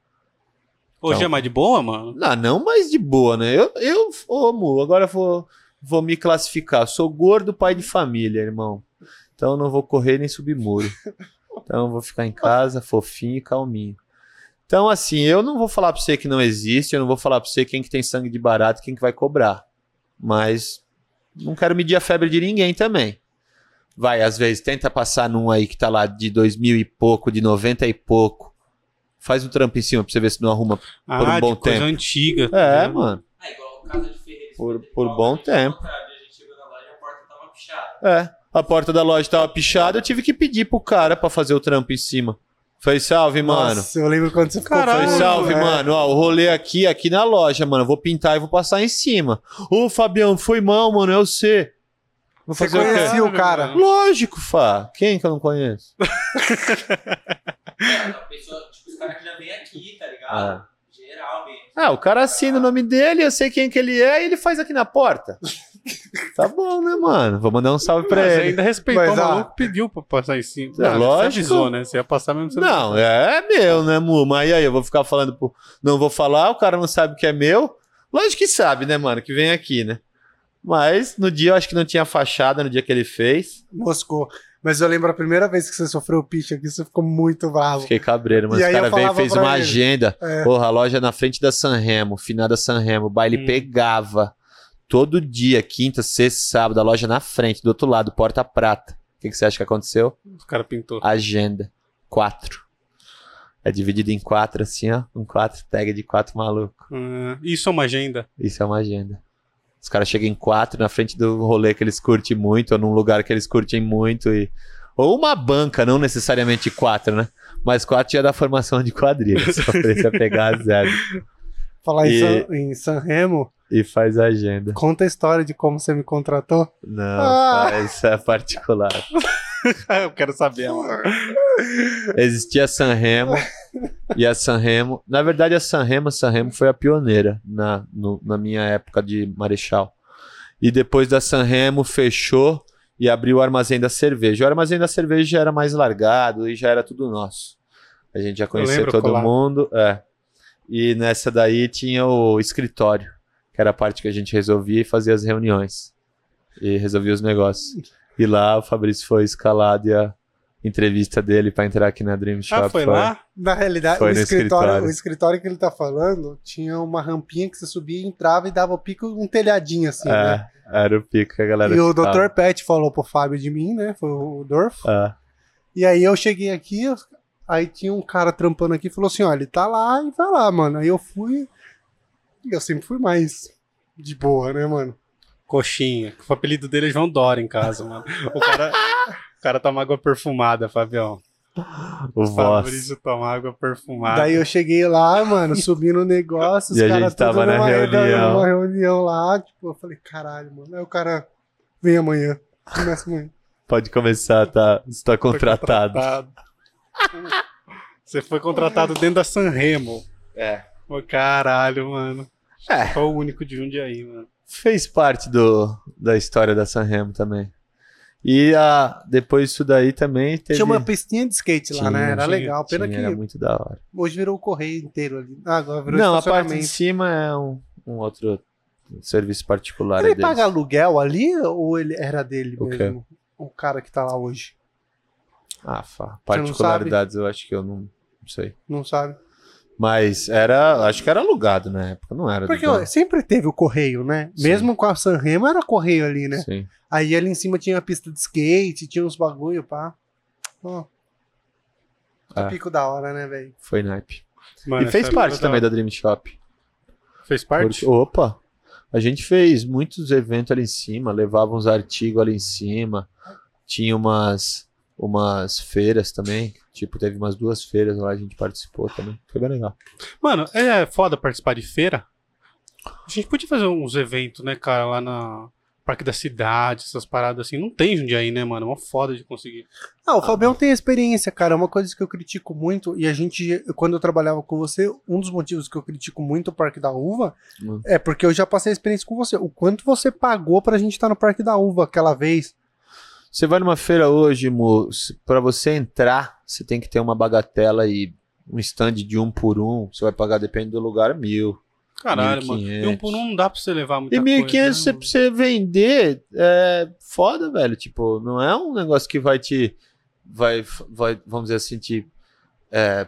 Hoje Então. é mais de boa, mano? Não, não mais de boa, né? Eu, eu ô, Mu, agora eu vou, vou me classificar. Eu sou gordo pai de família, irmão. Então eu não vou correr nem subir muro. Então eu vou ficar em casa, fofinho e calminho. Então, assim, eu não vou falar pra você que não existe, eu não vou falar pra você quem que tem sangue de barato e quem que vai cobrar. Mas não quero medir a febre de ninguém também. Vai, às vezes, tenta passar num aí que tá lá de dois mil e pouco, de 90 e pouco. Faz um trampo em cima pra você ver se não arruma. Ah, um bom de coisa tempo. antiga. É, né? mano. Ah, igual o casa de Ferreira. Por- por bom tempo. A gente chegou na loja e a porta tava pichada. É. A porta da loja tava pichada, eu tive que pedir pro cara pra fazer o trampo em cima. Falei, salve, mano. Nossa, eu lembro quando você ficou Caralho, puto, salve, né? mano. Ó, o rolê aqui, aqui na loja, mano. Vou pintar e vou passar em cima. Ô, Fabião, foi mal, mano. É você. Vou Você conhecia o cara? Lógico, Fá. Quem que eu não conheço? É, pessoa, tipo, os caras que já vêm aqui, tá ligado? Geral mesmo. Ah, o cara assina o nome dele, eu sei quem que ele é e ele faz aqui na porta. tá bom, né, mano? Vou mandar um salve pra Mas ele. ainda respeitou Mas, o ah, maluco, pediu pra passar em cima. É, Não, lógico. Você avisou, né? Você ia passar mesmo. Você Não, é meu, né, Mu? Mas aí eu vou ficar falando pro. Não vou falar, o cara não sabe que é meu. Lógico que sabe, né, mano? Que vem aqui, né? Mas no dia eu acho que não tinha fachada, no dia que ele fez. Moscou. Mas eu lembro a primeira vez que você sofreu o pitch aqui, você ficou muito bravo. Fiquei cabreiro, mas E o cara veio e fez uma ele. agenda. É. Porra, a loja na frente da Sanremo, finada Sanremo. O baile Hum. pegava. Todo dia, quinta, sexta, sábado, a loja na frente, do outro lado, porta prata. O que, que você acha que aconteceu? O cara pintou. Agenda. Quatro. É dividido em quatro, assim, ó. Um quatro, tag de quatro maluco. Ah, isso é uma agenda. Isso é uma agenda. Os caras chegam em quatro na frente do rolê que eles curtem muito, ou num lugar que eles curtem muito. E... Ou uma banca, não necessariamente quatro, né? Mas quatro já dá formação de quadrilha. Só precisa pegar a zero. Falar em, E- San, em San Remo, E faz a agenda. conta a história de como você me contratou. Não, Ah. é particular. eu quero saber, mano. Existia a Sanremo e a Sanremo. Na verdade, a Sanremo, a Sanremo foi a pioneira na, no- na minha época de Marechal. E depois da Sanremo fechou e abriu o armazém da cerveja. O armazém da cerveja já era mais largado e já era tudo nosso. A gente já conhecia todo colava. mundo. É. E nessa daí tinha o escritório, que era a parte que a gente resolvia e fazia as reuniões. E resolvia os negócios. E lá o Fabrício foi escalado e a entrevista dele pra entrar aqui na Dream Shop Ah, foi lá? Na realidade, Foi o escritório, escritório. o escritório que ele tá falando tinha uma rampinha que você subia, entrava e dava o pico, um telhadinho assim, né? É, era o pico que a galera E o. Dr. Pet falou pro Fábio de mim, né? Foi o Dorf. É. E aí eu cheguei aqui, aí tinha um cara trampando aqui e falou assim: ó, ele tá lá e vai lá, mano. Aí eu fui. E eu sempre fui mais de boa, né, mano? Coxinha. O apelido dele é João Dória em casa, mano. O cara, o cara toma água perfumada, Fabião. O. Fabrício toma água perfumada. Daí eu cheguei lá, mano, subi no negócio, os E caras gente tava na numa reunião. numa reunião lá, tipo, eu falei, caralho, mano. Aí o cara vem amanhã. Começa amanhã. Pode começar, tá? Você tá Foi contratado. Você foi contratado dentro da Sanremo. É. Ô, caralho, mano. É. Foi o único de Jundiaí, mano. Fez parte do, da história da Sanremo também. E a, depois disso daí também teve... Tinha uma pistinha de skate lá, Tinha, né? Era tinha, legal. Pena Tinha, que Era muito da hora. hoje virou o correio inteiro ali. Ah, agora virou Não, a parte de cima é um, um outro serviço particular. Ele paga aluguel ali ou ele era dele O quê? mesmo? O cara que tá lá hoje. Ah, Fá. não Particularidades eu acho que eu não, não sei. Não sabe? Mas era, acho que era alugado na época, não era Porque ó, sempre teve o correio, né? Sim. Mesmo com a Sanremo era correio ali, né? Sim. Aí ali em cima tinha a pista de skate, tinha uns bagulho, pá. Ó. É. Pico da hora, né, velho? Foi naipe. Mano, e fez parte também da Dream Shop. Fez parte? Porque- opa! A gente fez muitos eventos ali em cima, levava uns artigos ali em cima. Tinha umas, umas feiras também. Tipo, teve umas duas feiras lá, a gente participou também. Foi bem legal. Mano, é foda participar de feira. A gente podia fazer uns eventos, né, cara, lá na Parque da Cidade, essas paradas assim. Não tem Jundiaí, né, mano? É uma foda de conseguir. Ah, o Fabião tem experiência, cara. É uma coisa que eu critico muito. E a gente, quando eu trabalhava com você, um dos motivos que eu critico muito o Parque da Uva Hum. é porque eu já passei a experiência com você. O quanto você pagou pra gente estar no Parque da Uva aquela vez. Você vai numa feira hoje, pra você entrar, você tem que ter uma bagatela e um stand de um por um. Você vai pagar, depende do lugar, mil. Caralho, mano. 1.500. E um por um não dá pra você levar muita E 1.500 coisa. você, né, pra você vender é foda, velho. Tipo, não é um negócio que vai te. Vai, vai vamos dizer assim, te é,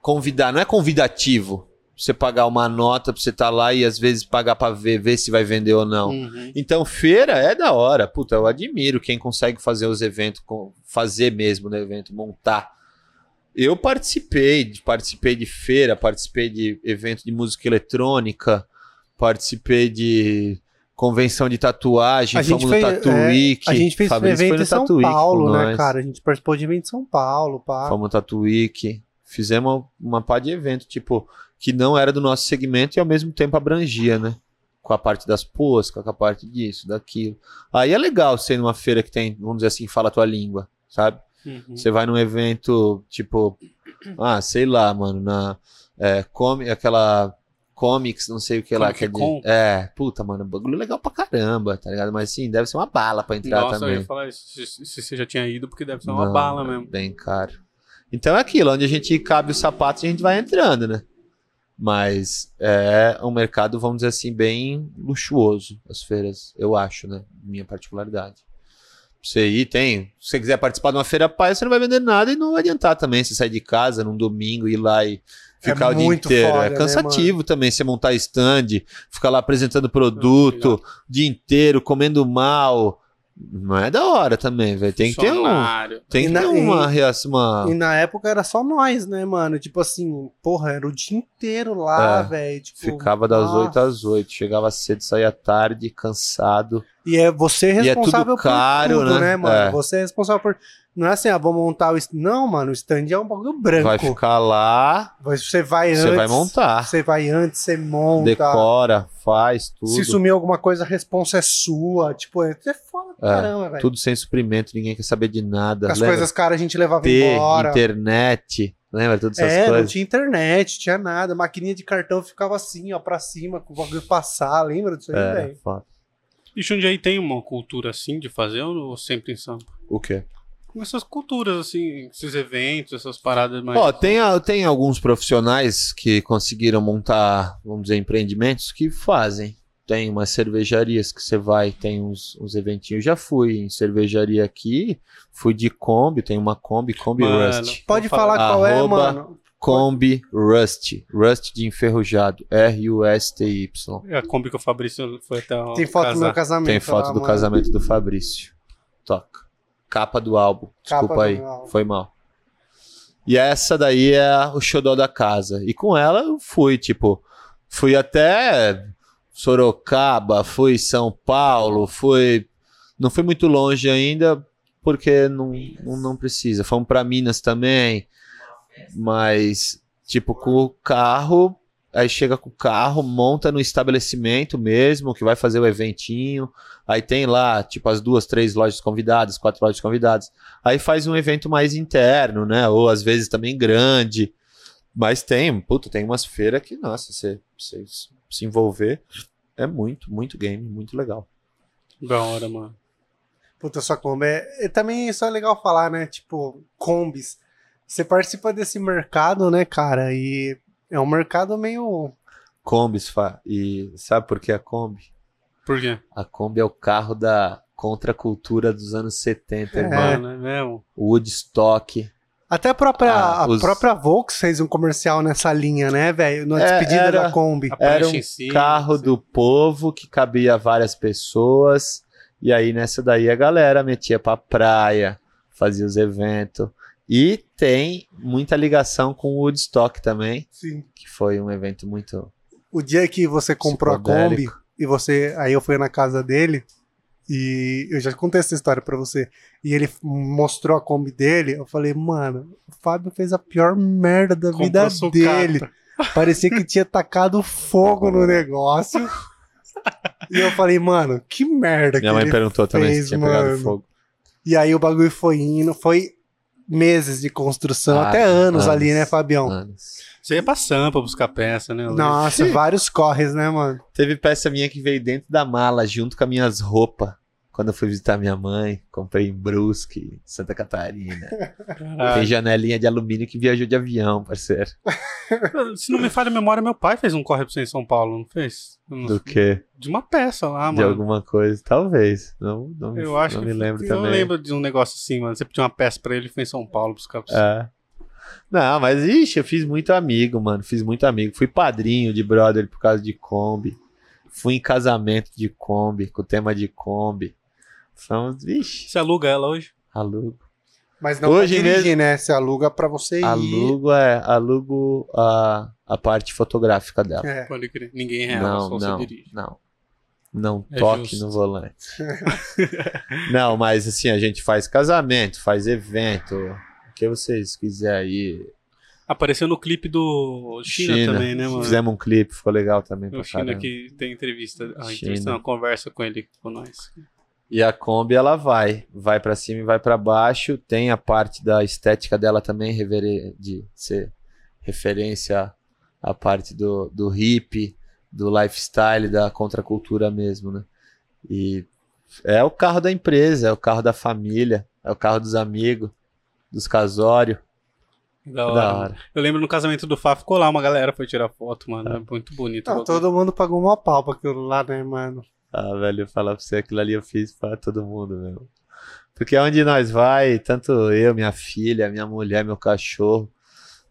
convidar. Não é convidativo você pagar uma nota pra você estar lá e às vezes pagar pra ver, ver se vai vender ou não. Uhum. Então, feira é da hora. Puta, eu admiro quem consegue fazer os eventos, fazer mesmo no evento, montar. eu participei, participei de feira, participei de evento de música eletrônica, participei de convenção de tatuagem, A gente fez- Tatu é. A gente fez Fabrício evento em São Paulo, né, cara? A gente participou de evento em São Paulo, pá. Fomos no Tatu Week. Fizemos uma pá de evento, tipo, que não era do nosso segmento e ao mesmo tempo abrangia, né? Com a parte das pôs, com a parte disso, daquilo. Aí é legal ser numa feira que tem, vamos dizer assim, fala a tua língua, sabe? Uhum. Você vai num evento, tipo, ah, sei lá, mano, na é, come, aquela comics, não sei o que lá. Que é, de- é, puta, mano, bagulho legal pra caramba, tá ligado? Mas sim, deve ser uma bala pra entrar Nossa, eu também. ia falar isso, se, se você já tinha ido, porque deve ser uma Não, bala é mesmo. Bem caro. Então é aquilo, onde a gente cabe os sapatos, a gente vai entrando, né? Mas é um mercado, vamos dizer assim, bem luxuoso, as feiras, eu acho, né? Minha particularidade. Você ir, tem. Se você quiser participar de uma feira pai, você não vai vender nada e não vai adiantar também. Você sair de casa num domingo e ir lá e ficar o dia inteiro. foda, é né, cansativo também você montar stand, ficar lá apresentando produto o dia inteiro, comendo mal. Não é da hora também, velho. Tem que ter um. Tem que na- ter uma reação. Uma... E na época era só nós, né, mano? Tipo assim, porra, era o dia inteiro lá, É, velho. Tipo, Ficava das nossa. 8 às 8. Chegava cedo, saía tarde, cansado. E é você E é tudo responsável caro, por tudo, né? né, mano? É. Você é responsável por. Não é assim, ah, vou montar o. Não, mano, o stand é um bagulho branco. Vai ficar lá, Você vai você antes. vai montar. Você vai antes, você monta. Decora, faz tudo. Se sumir alguma coisa, a responsa é sua. Tipo, é é foda É, caramba, velho. Tudo sem suprimento, ninguém quer saber de nada. As Lembra? coisas caras a gente levava Ter, embora. internet. Lembra todas essas É, não coisas? tinha internet, tinha nada. Maquininha de cartão ficava assim, ó, pra cima, com o bagulho passar. Lembra disso aí, É, velho? E Jundiaí tem uma cultura assim de fazer ou sempre em Sampa? O quê? Com essas culturas, assim, esses eventos, essas paradas mais. Ó, tem, a- tem alguns profissionais que conseguiram montar, vamos dizer, empreendimentos que fazem. Tem umas cervejarias que você vai, tem uns, uns eventinhos. Já fui em cervejaria aqui, fui de Kombi, tem uma Kombi, Kombi Mano, Rust. Pode falar qual é, Arroba- mano. Kombi Rust. Rust de enferrujado. R-U-S-T-Y. É a Kombi que o Fabrício foi até o Tem foto do meu casar. casamento. Tem foto lá, do mano. casamento do Fabrício. Toca. Capa do álbum. Capa Desculpa do aí. álbum. Foi mal. E essa daí é o xodó da casa. E com ela eu fui, tipo, fui até Sorocaba, fui São Paulo, fui. Não fui muito longe ainda, porque não, não, não precisa. Fomos pra Minas também. Mas, tipo, com o carro, aí chega com o carro, monta no estabelecimento mesmo, que vai fazer o eventinho. Aí tem lá, tipo, as duas, três lojas convidadas, quatro lojas convidadas. Aí faz um evento mais interno, né? Ou às vezes também grande. Mas tem, puta, tem umas feiras que, nossa, você, você se envolver é muito, muito game, muito legal. Da hora, mano. Puta, sua Kombi. É, é- também isso é legal falar, né? Tipo, combis. Você participa desse mercado, né, cara? E é um mercado meio. Kombis, fa e sabe por que a Kombi? Por quê? A Kombi é o carro da contracultura dos anos 70, É. irmão. Mano, é mesmo? Woodstock. Até a própria, Ah, a os- própria Volks fez um comercial nessa linha, né, velho? Na É, despedida era- da Kombi. A Era um si, carro assim. do povo que cabia várias pessoas. E aí nessa daí a galera metia pra praia, fazia os eventos. E tem muita ligação com o Woodstock também, Sim. que foi um evento muito. O dia que você comprou a Kombi e você. Aí eu fui na casa dele e eu já contei essa história pra você. E ele mostrou a Kombi dele. Eu falei, mano, o Fábio fez a pior merda da Comprou vida sucata. dele. Parecia que tinha tacado fogo no negócio. E eu falei, mano, que merda Minha que mãe ele perguntou também fez, se tinha pegado mano. fogo. E aí o bagulho foi indo, foi meses de construção, Ah, até anos, anos, ali, né, Fabião? Anos. Você ia pra Sampa buscar peça, né? lembro. Nossa, vários corres, né, mano? Teve peça minha que veio dentro da mala, junto com as minhas roupas. Quando eu fui visitar minha mãe, comprei em Brusque, Santa Catarina. Tem Caralho. janelinha de alumínio que viajou de avião, parceiro. Se não me falha a memória, meu pai fez um corre pra você em São Paulo, não fez? Eu não- Do que? De uma peça lá, de mano. alguma coisa. Talvez. Não, não, me- Eu acho não que me lembro eu também. lembro de um negócio assim, mano. Você pediu uma peça pra ele e foi em São Paulo buscar pra você. É. Não, mas ixi, eu fiz muito amigo, mano. Fiz muito amigo. Fui padrinho de brother por causa de Kombi. Fui em casamento de Kombi, com o tema de Kombi. São, ixi, Você aluga ela hoje? alugo. Mas não Hoje pra dirigir, né? Você aluga pra você ir. Alugo, é, alugo a, a parte fotográfica dela. É. Pode crer. Ninguém real, não, só não, você dirige. não. Não É toque justo. no volante. não, mas assim, a gente faz casamento, faz evento. O que vocês quiserem aí. Apareceu no clipe do China, também, né, mano? Fizemos um clipe, ficou legal também O pra China caramba. que tem entrevista, a China. entrevista, não, conversa com ele, com nós. E a Kombi, ela vai. Vai pra cima e vai pra baixo. Tem a parte da estética dela também, de ser referência à parte do, do hip, do lifestyle, da contracultura mesmo, né? E é o carro da empresa, é o carro da família, é o carro dos amigos, dos casórios. Da Da hora. hora. Eu lembro no casamento do Fá, ficou lá uma galera foi tirar foto, mano. É muito bonito. Ah, todo mundo pagou uma pau pra aquilo lá, né, mano? Ah, velho, falar pra você, aquilo ali eu fiz pra todo mundo mesmo. Porque onde nós vai, tanto eu, minha filha, minha mulher, meu cachorro,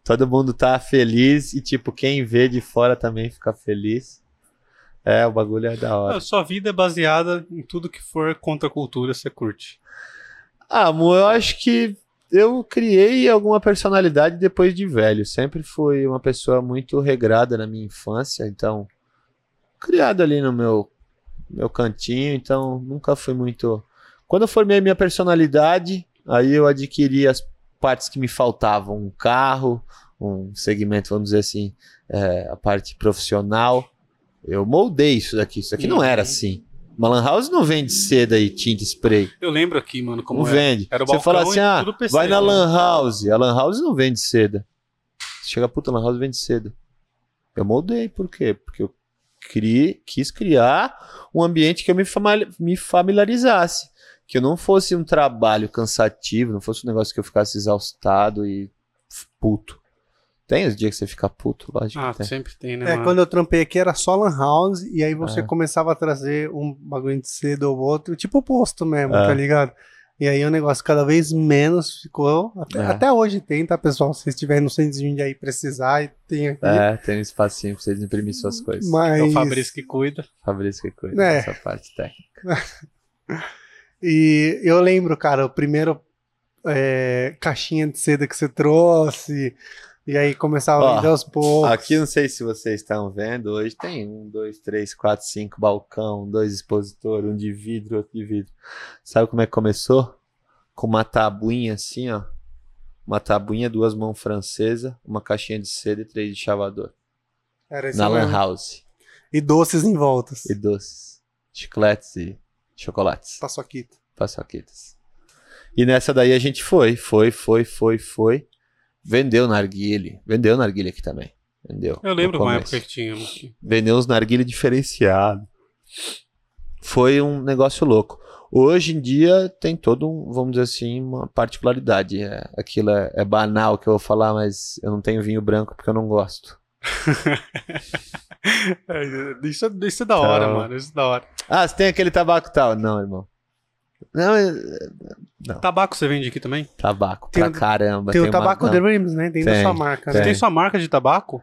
todo mundo tá feliz e, tipo, quem vê de fora também fica feliz. É, o bagulho é da hora. A sua vida é baseada em tudo que for contra a cultura, você curte. Ah, amor, eu acho que eu criei alguma personalidade depois de velho. Sempre fui uma pessoa muito regrada na minha infância, então criado ali no meu meu cantinho, então nunca fui muito. Quando eu formei minha personalidade, aí eu adquiri as partes que me faltavam, um carro, um segmento, vamos dizer assim, é, a parte profissional. Eu moldei isso daqui. Isso aqui não era Uhum. assim. Uma lan house não vende seda e tinta spray. Eu lembro aqui, mano, como Não era. vende. Era o Você fala assim, ah, PC, vai na né? Lan House. A Lan House não vende seda. Você chega, puta, Lan House vende seda. Eu moldei, por quê? Porque eu cri, quis criar um ambiente que eu me, familiarizasse. Que eu não fosse um trabalho cansativo, não fosse um negócio que eu ficasse exaustado e puto. Tem os dias que você fica puto, lógico Ah, que tem. sempre tem, né, É, mano? quando eu trampei aqui era só lan house, e aí você É. começava a trazer um bagulho de cedo ou outro, tipo posto mesmo, É. tá ligado? E aí o negócio cada vez menos ficou. Até, É. até hoje tem, tá, pessoal? Se vocês estiverem no centro de aí precisar, e tem aqui. É, tem um espacinho pra vocês imprimir suas coisas. É Mas. o Fabrício que cuida. Fabrício que cuida É. dessa parte técnica. E eu lembro, cara, o primeiro é, caixinha de seda que você trouxe, e aí começava a vender aos poucos. Aqui, não sei se vocês estão vendo, hoje tem um, dois, três, quatro, cinco balcão, dois expositores, um de vidro, outro de vidro. Sabe como é que começou? Com uma tabuinha assim, ó. Uma tabuinha, duas mãos francesas, uma caixinha de seda e três de chavador. Era isso Na Lan. House. E doces em voltas. E doces. Chicletes e chocolates. Paçoquita. Paçoquitas. E nessa daí a gente foi, foi, foi, foi, foi. Vendeu narguile. Vendeu narguile aqui também. Vendeu. Eu lembro uma época que tinha. Vendeu uns narguilé diferenciados. Foi um negócio louco. Hoje em dia tem todo um, vamos dizer assim, uma particularidade. É, aquilo é, é banal que eu vou falar, mas eu não tenho vinho branco porque eu não gosto. É, Isso, é- isso é da hora, Então- mano. Isso é da hora. Ah, você tem aquele tabaco tal? Não, irmão. Não, é, Tabaco você vende aqui também? tabaco Tem pra o- caramba. Tem, o uma- Tabaco não. Dreams, né? Tem, da Tem, sua marca, Você né? tem sua marca de tabaco?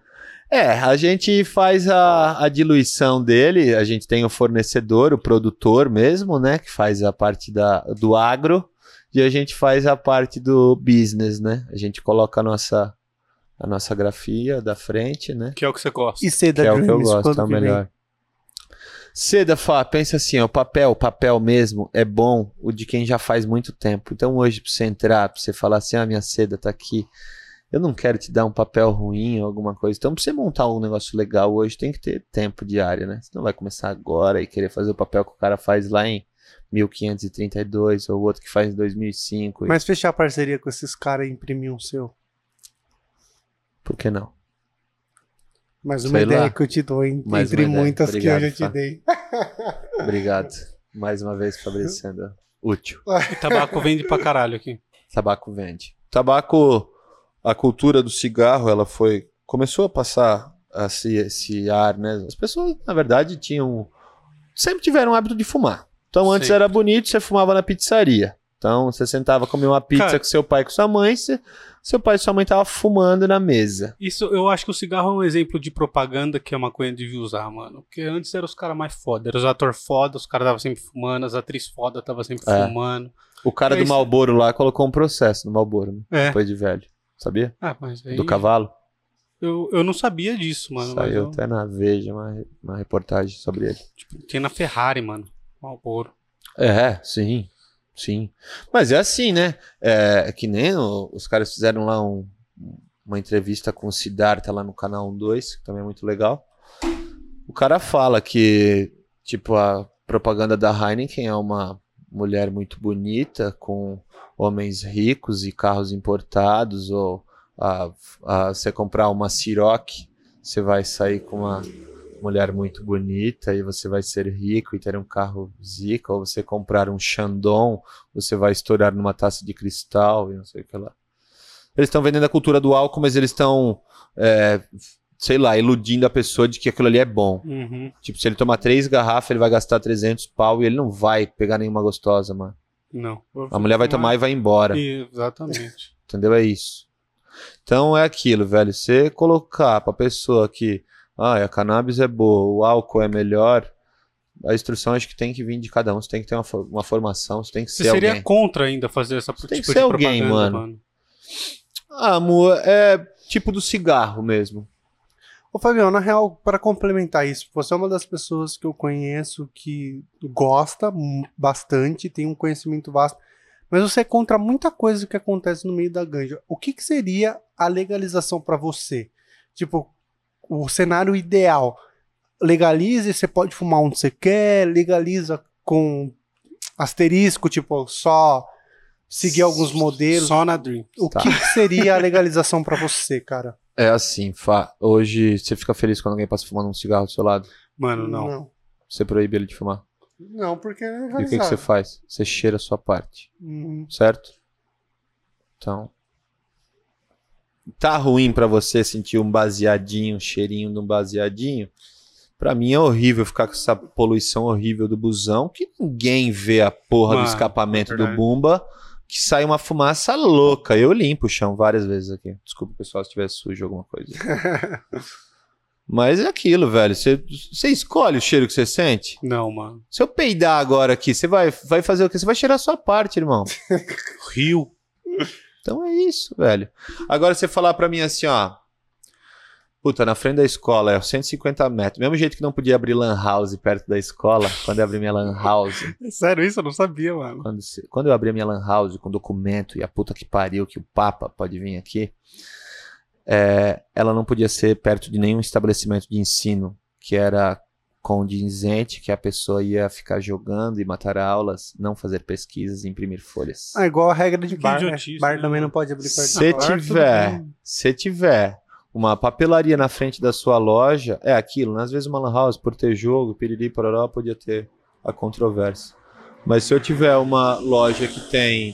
É, a gente faz a, a diluição dele, a gente tem o fornecedor, o produtor mesmo, né, que faz a parte da, do agro, e a gente faz a parte do business, né? A gente coloca a nossa, a nossa grafia da frente, né? Que é o que você gosta. E Seda Que é o que eu Dreams, gosto, é o melhor. Seda, Fá, pensa assim, ó, o papel, o papel mesmo é bom, o de quem já faz muito tempo. Então hoje, pra você entrar, pra você falar assim, ah, minha seda tá aqui, eu não quero te dar um papel ruim ou alguma coisa. Então, pra você montar um negócio legal hoje, tem que ter tempo diário, né? Você não vai começar agora e querer fazer o papel que o cara faz lá em 1532, ou o outro que faz em 2005. e- Mas fechar parceria com esses caras e imprimir um seu. Por que não? Mais uma Sei ideia lá. que eu te dou, en- Mais entre uma ideia. muitas Obrigado, que eu já te dei. Obrigado. Mais uma vez, Fabrício sendo útil. E tabaco vende pra caralho aqui. Tabaco vende. Tabaco, a cultura do cigarro, ela foi. Começou a passar esse, esse ar, né? As pessoas, na verdade, tinham. Sempre tiveram o hábito de fumar. Então, antes Sempre. era bonito, você fumava na pizzaria. Então, você sentava, comia uma pizza Cara. com seu pai e com sua mãe, você, seu pai e sua mãe estavam fumando na mesa. Isso, eu acho que o cigarro é um exemplo de propaganda que a maconha devia usar, mano. Porque antes eram os caras mais foda. Eram os atores foda, os caras estavam sempre fumando, as atrizes foda estavam sempre É. fumando. O cara É do. Malboro lá colocou um processo no Malboro, né? É. depois de velho. Sabia? Ah, mas aí. Do cavalo. Eu, eu não sabia disso, mano. Saiu eu- até na Veja uma, uma reportagem sobre ele. tipo, tem na Ferrari, mano. Malboro. É, sim. Sim. Mas é assim, né? É que nem o- os caras fizeram lá um- uma entrevista com o Siddhartha lá no canal 12, que também é muito legal. O cara fala que, tipo, a propaganda da Heineken é uma mulher muito bonita, com homens ricos e carros importados, ou a, a- você comprar uma Ciroc, você vai sair com uma mulher muito bonita e você vai ser rico e ter um carro zica, ou você comprar um Chandon, você vai estourar numa taça de cristal e não sei o que lá. Eles estão vendendo a cultura do álcool, mas eles estão, é, sei lá, iludindo a pessoa de que aquilo ali é bom. Uhum. Tipo, se ele tomar três garrafas, ele vai gastar 300 pau e ele não vai pegar nenhuma gostosa, mano. Não. A mulher vai tomar e vai embora. Exatamente. Entendeu? É isso. Então é aquilo, velho. Você colocar pra pessoa que ah, a cannabis é boa, o álcool é melhor, a instrução acho que tem que vir de cada um. Você tem que ter uma, uma formação, você tem que Você ser seria alguém. contra ainda fazer essa Tem que tipo ser de alguém, propaganda, mano. Ah, amor, é tipo do cigarro mesmo. Ô, Fabião, na real, para complementar isso, você é uma das pessoas que eu conheço que gosta bastante, tem um conhecimento vasto, mas você é contra muita coisa que acontece no meio da ganja. O que, que seria a legalização para você? Tipo, o cenário ideal. Legalize, você pode fumar onde você quer, legaliza com asterisco, tipo, só seguir alguns modelos. Só na Dream. O Tá. que, seria a legalização para você, cara? É assim, Fá. Hoje você fica feliz quando alguém passa fumando um cigarro do seu lado. Mano, não. Não, Você proíbe ele de fumar. Não, porque é E o que, que você faz? Você cheira a sua parte. Hum, certo? Então, tá ruim pra você sentir um baseadinho, um cheirinho de um baseadinho? Pra mim é horrível ficar com essa poluição horrível do busão, que ninguém vê a porra Mano, do escapamento é do. Bumba, que sai uma fumaça louca. Eu limpo o chão várias vezes aqui. Desculpa, pessoal, se tiver sujo alguma coisa. Mas é aquilo, velho. Você, você escolhe o cheiro que você sente? Não, mano. Se eu peidar agora aqui, você vai, vai fazer o quê? Você vai cheirar a sua parte, irmão. Rio. Então é isso, velho. Agora você falar pra mim assim, ó. Puta, na frente da escola, é 150 metros. Mesmo jeito que não podia abrir lan house perto da escola, quando eu abri minha lan house. Sério, isso eu não sabia, mano. Quando, quando eu abri a minha lan house com documento e a puta que pariu que o Papa pode vir aqui, é, ela não podia ser perto de nenhum estabelecimento de ensino que era condizente, que a pessoa ia ficar jogando e matar aulas, não fazer pesquisas e imprimir folhas. Ah, igual a regra de Que bar, né? idiotice, Bar né, também não pode abrir perto Se tiver, se tiver uma papelaria na frente da sua loja, é aquilo. né? Às vezes uma lan house, por ter jogo, piriri, pororó, podia ter a controvérsia. Mas se eu tiver uma loja que tem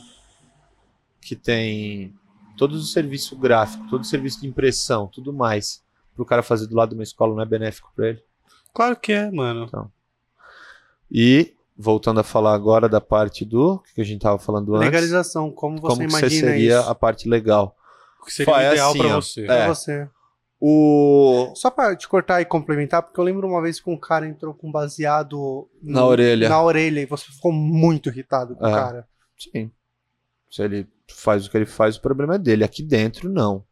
que tem todos os serviços gráficos, todo o serviço de impressão, tudo mais, pro cara fazer do lado de uma escola não é benéfico para ele. Claro que é, mano. E voltando a falar agora da parte do que a gente tava falando antes, Legalização, como você como que você imagina seria isso a parte legal? O que seria é ideal assim, pra ó. você. É. pra você? O Só pra te cortar e complementar, porque eu lembro uma vez que um cara entrou com baseado no- Na orelha. Na orelha e você ficou muito irritado com o É. cara. Sim. Se ele faz o que ele faz, o problema é dele. Aqui dentro, não.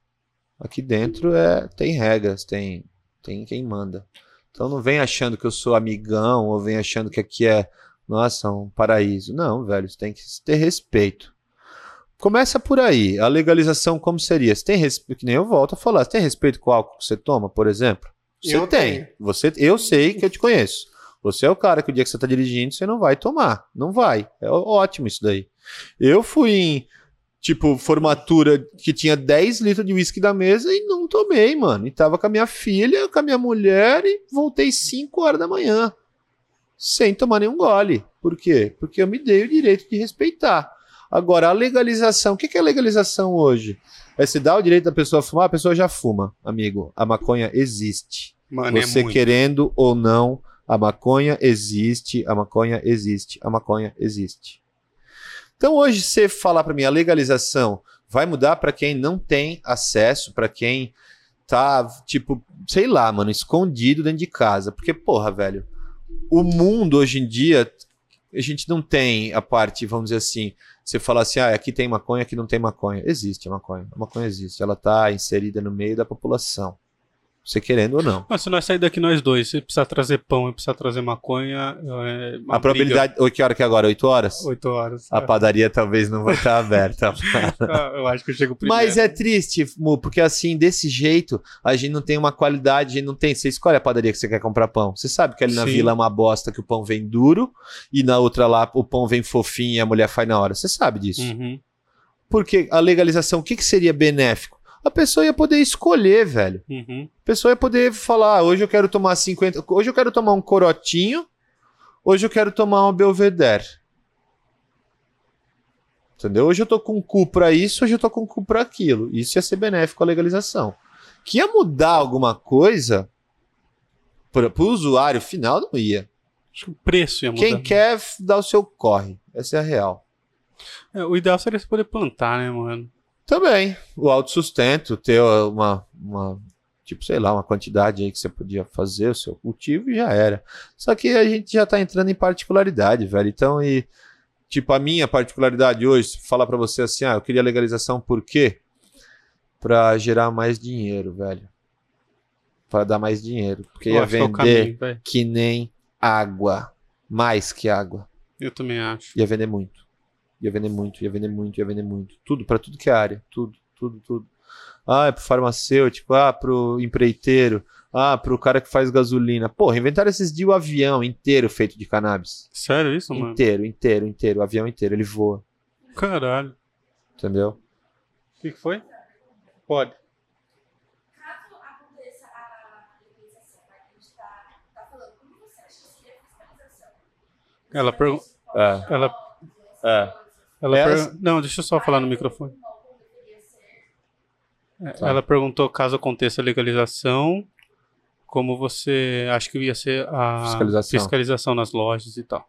Aqui dentro é tem regras, tem, tem quem manda. Então não vem achando que eu sou amigão ou vem achando que aqui é, nossa, um paraíso. Não, velho, você tem que ter respeito. Começa por aí. A legalização como seria? Você tem respeito, que nem eu volto a falar, você tem respeito com o álcool que você toma, por exemplo? Você Eu tem. tenho. Você, eu sei que eu te conheço. Você é o cara que o dia que você tá dirigindo, você não vai tomar. Não vai. É ótimo isso daí. Eu fui em, tipo, formatura que tinha 10 litros de uísque da mesa e não tomei, mano. E tava com a minha filha, com a minha mulher e voltei 5 horas da manhã. Sem tomar nenhum gole. Por quê? Porque eu me dei o direito de respeitar. Agora, a legalização. O que é legalização hoje? É se dar o direito da pessoa fumar, a pessoa já fuma, amigo. A maconha existe. Mano, Você é querendo ou não, a maconha existe, a maconha existe, a maconha existe. Então hoje você falar pra mim a legalização Vai mudar para quem não tem acesso, para quem tá, tipo, sei lá, mano, escondido dentro de casa. Porque, porra, velho, o mundo hoje em dia, a gente não tem a parte, vamos dizer assim, você fala assim, ah, aqui tem maconha, aqui não tem maconha. Existe a maconha. A maconha existe. Ela tá inserida no meio da população. Você querendo ou não. Mas se nós sair daqui nós dois, se precisar trazer pão e precisar trazer maconha, é a probabilidade. Oi, que hora que é agora? 8 horas? briga. Oito horas. A padaria talvez não vai estar aberta. Ah, eu acho que eu chego primeiro. Mas é triste, Mu, porque assim, desse jeito, a gente não tem uma qualidade, a gente não tem. Você escolhe a padaria que você quer comprar pão. Você sabe que ali na Sim. vila é uma bosta que o pão vem duro e na outra lá o pão vem fofinho e a mulher faz na hora. Você sabe disso. Uhum. Porque a legalização, o que, que seria benéfico? A pessoa ia poder escolher, velho. Uhum. A pessoa ia poder falar: "Ah, hoje eu quero tomar 50. Hoje eu quero tomar um corotinho, hoje eu quero tomar um Belvedere. Entendeu? Hoje eu tô com cu pra isso, hoje eu tô com cu pra aquilo. Isso ia ser benéfico à legalização. Que ia mudar alguma coisa para o usuário final, não ia. Acho que o preço ia mudar. Quem quer dar o seu corre. Essa é a real. É, o ideal seria você poder plantar, né, mano? Também, o autossustento, ter uma, uma, tipo, sei lá, uma quantidade aí que você podia fazer o seu cultivo e já era. Só que a gente já tá entrando em particularidade, velho. Então, e, tipo, a minha particularidade hoje, falar pra você assim, ah, eu queria legalização por quê? Pra gerar mais dinheiro, velho. Pra dar mais dinheiro. Porque Eu ia que é vender caminho, velho. que nem água. Mais que água. Eu também acho. Ia vender muito. Ia vender muito, ia vender muito, ia vender muito. Tudo, pra tudo que é área. Tudo, tudo, tudo. Ah, é pro farmacêutico, ah, pro empreiteiro, ah, pro cara que faz gasolina. Porra, inventaram esses dias o avião inteiro feito de cannabis. Sério isso, mano? Inteiro, inteiro, inteiro. O avião inteiro, ele voa. Caralho. Entendeu? O que, que foi? Pode. Caso aconteça a legalização, que a gente falando, como você acha que seria a fiscalização? Ela pergunta. É, Ela, é. Ela É, per- Não, deixa eu só falar no microfone. É, Tá. Ela perguntou caso aconteça a legalização, como você acha que ia ser a Fiscalização. fiscalização nas lojas e tal.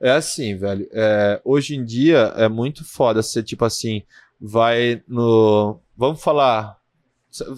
É assim, velho. é, hoje em dia é muito foda ser tipo assim, vai no. Vamos falar.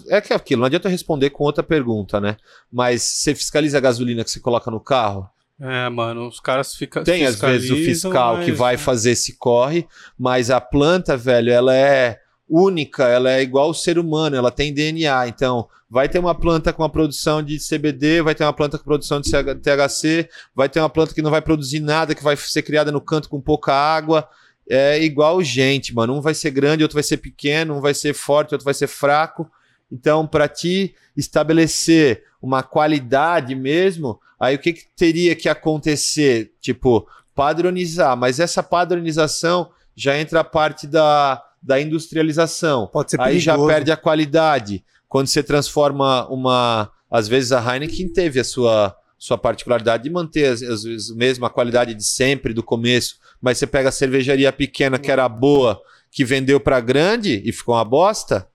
É que é aquilo, não adianta eu responder com outra pergunta, né? Mas você fiscaliza a gasolina que você coloca no carro? É, mano, os caras ficam. Tem às vezes o fiscal que vai fazer esse corre, mas a planta, velho, ela é única, ela é igual o ser humano, ela tem DNA. Então, vai ter uma planta com a produção de CBD, vai ter uma planta com produção de THC, vai ter uma planta que não vai produzir nada, que vai ser criada no canto com pouca água. É igual gente, mano. Um vai ser grande, outro vai ser pequeno, um vai ser forte, outro vai ser fraco. Então, para ti estabelecer uma qualidade mesmo, aí o que, que teria que acontecer? Tipo, padronizar. Mas essa padronização já entra a parte da, da industrialização. Pode ser Aí já perigoso. perde a qualidade. Quando você transforma uma. Às vezes a Heineken teve a sua, sua particularidade de manter, vezes, mesmo a qualidade de sempre, do começo. Mas você pega a cervejaria pequena que era boa, que vendeu para grande e ficou uma bosta.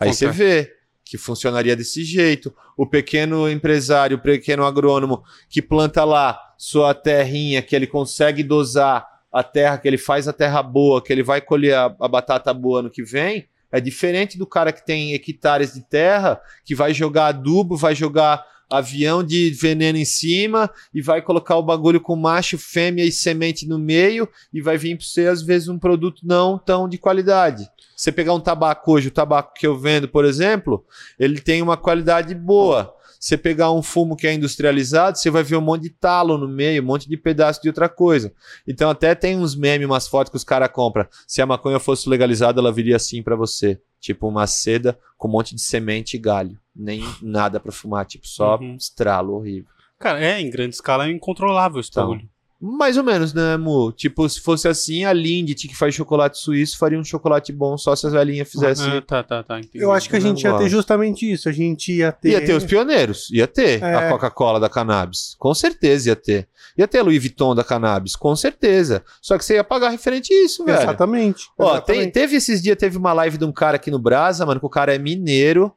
Aí você vê que funcionaria desse jeito. O pequeno empresário, o pequeno agrônomo que planta lá sua terrinha, que ele consegue dosar a terra, que ele faz a terra boa, que ele vai colher a, a batata boa no que vem, é diferente do cara que tem hectares de terra, que vai jogar adubo, vai jogar avião de veneno em cima e vai colocar o bagulho com macho, fêmea e semente no meio e vai vir para você, às vezes, um produto não tão de qualidade. Você pegar um tabaco hoje, o tabaco que eu vendo, por exemplo, ele tem uma qualidade boa. Você pegar um fumo que é industrializado, você vai ver um monte de talo no meio, um monte de pedaço de outra coisa. Então até tem uns memes, umas fotos que os caras compram. Se a maconha fosse legalizada, ela viria assim pra você. Tipo uma seda com um monte de semente e galho. Nem nada pra fumar, tipo só Uhum. estralo horrível. Cara, é, em grande escala é incontrolável esse Então, bagulho. Mais ou menos, né, Mu? Tipo, se fosse assim, a Lindt, que faz chocolate suíço, faria um chocolate bom só se as velhinhas fizessem. Ah, tá, tá, tá. entendi. Eu acho que a gente ia ter justamente isso. A gente ia ter. Ia ter os pioneiros, ia ter É. a Coca-Cola da cannabis, com certeza ia ter. Ia ter a Louis Vuitton da cannabis, com certeza. Só que você ia pagar referente a isso, velho. Exatamente. Ó, exatamente. tem- teve esses dias, teve uma live de um cara aqui no Brasa, mano, que o cara é mineiro